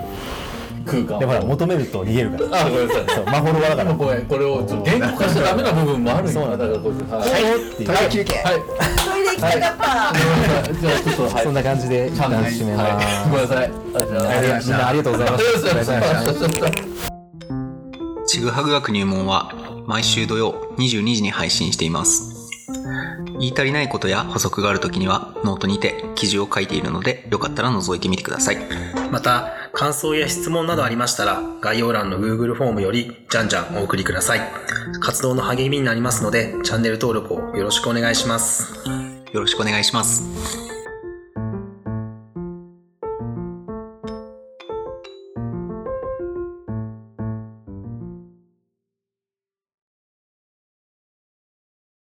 S1: 空間
S3: でもほら求めると逃げるから。
S1: あごめんなさい。
S3: そうマホロバだから。
S1: ごめんこれをちょっと言語化しちゃダメな部分もあるんだ
S3: そうなんだ。
S1: だからこれはい。
S3: はい。ってい。う
S4: トイレ休憩
S1: はい。
S2: トイレ行きたかった、
S1: じゃあちょっとはい。
S3: そんな感じで一旦締めます、
S1: はい。ごめんなさい。ありがとうございます
S3: みんなありがとうございました
S1: ありがとうございました
S5: ちぐはぐ学入門は毎週土曜22時に配信しています。言い足りないことや補足があるときにはノートにて記事を書いているのでよかったら覗いてみてください。また、感想や質問などありましたら概要欄の Google フォームよりじゃんじゃんお送りください。活動の励みになりますのでチャンネル登録をよろしくお願いします。よろしくお願いします。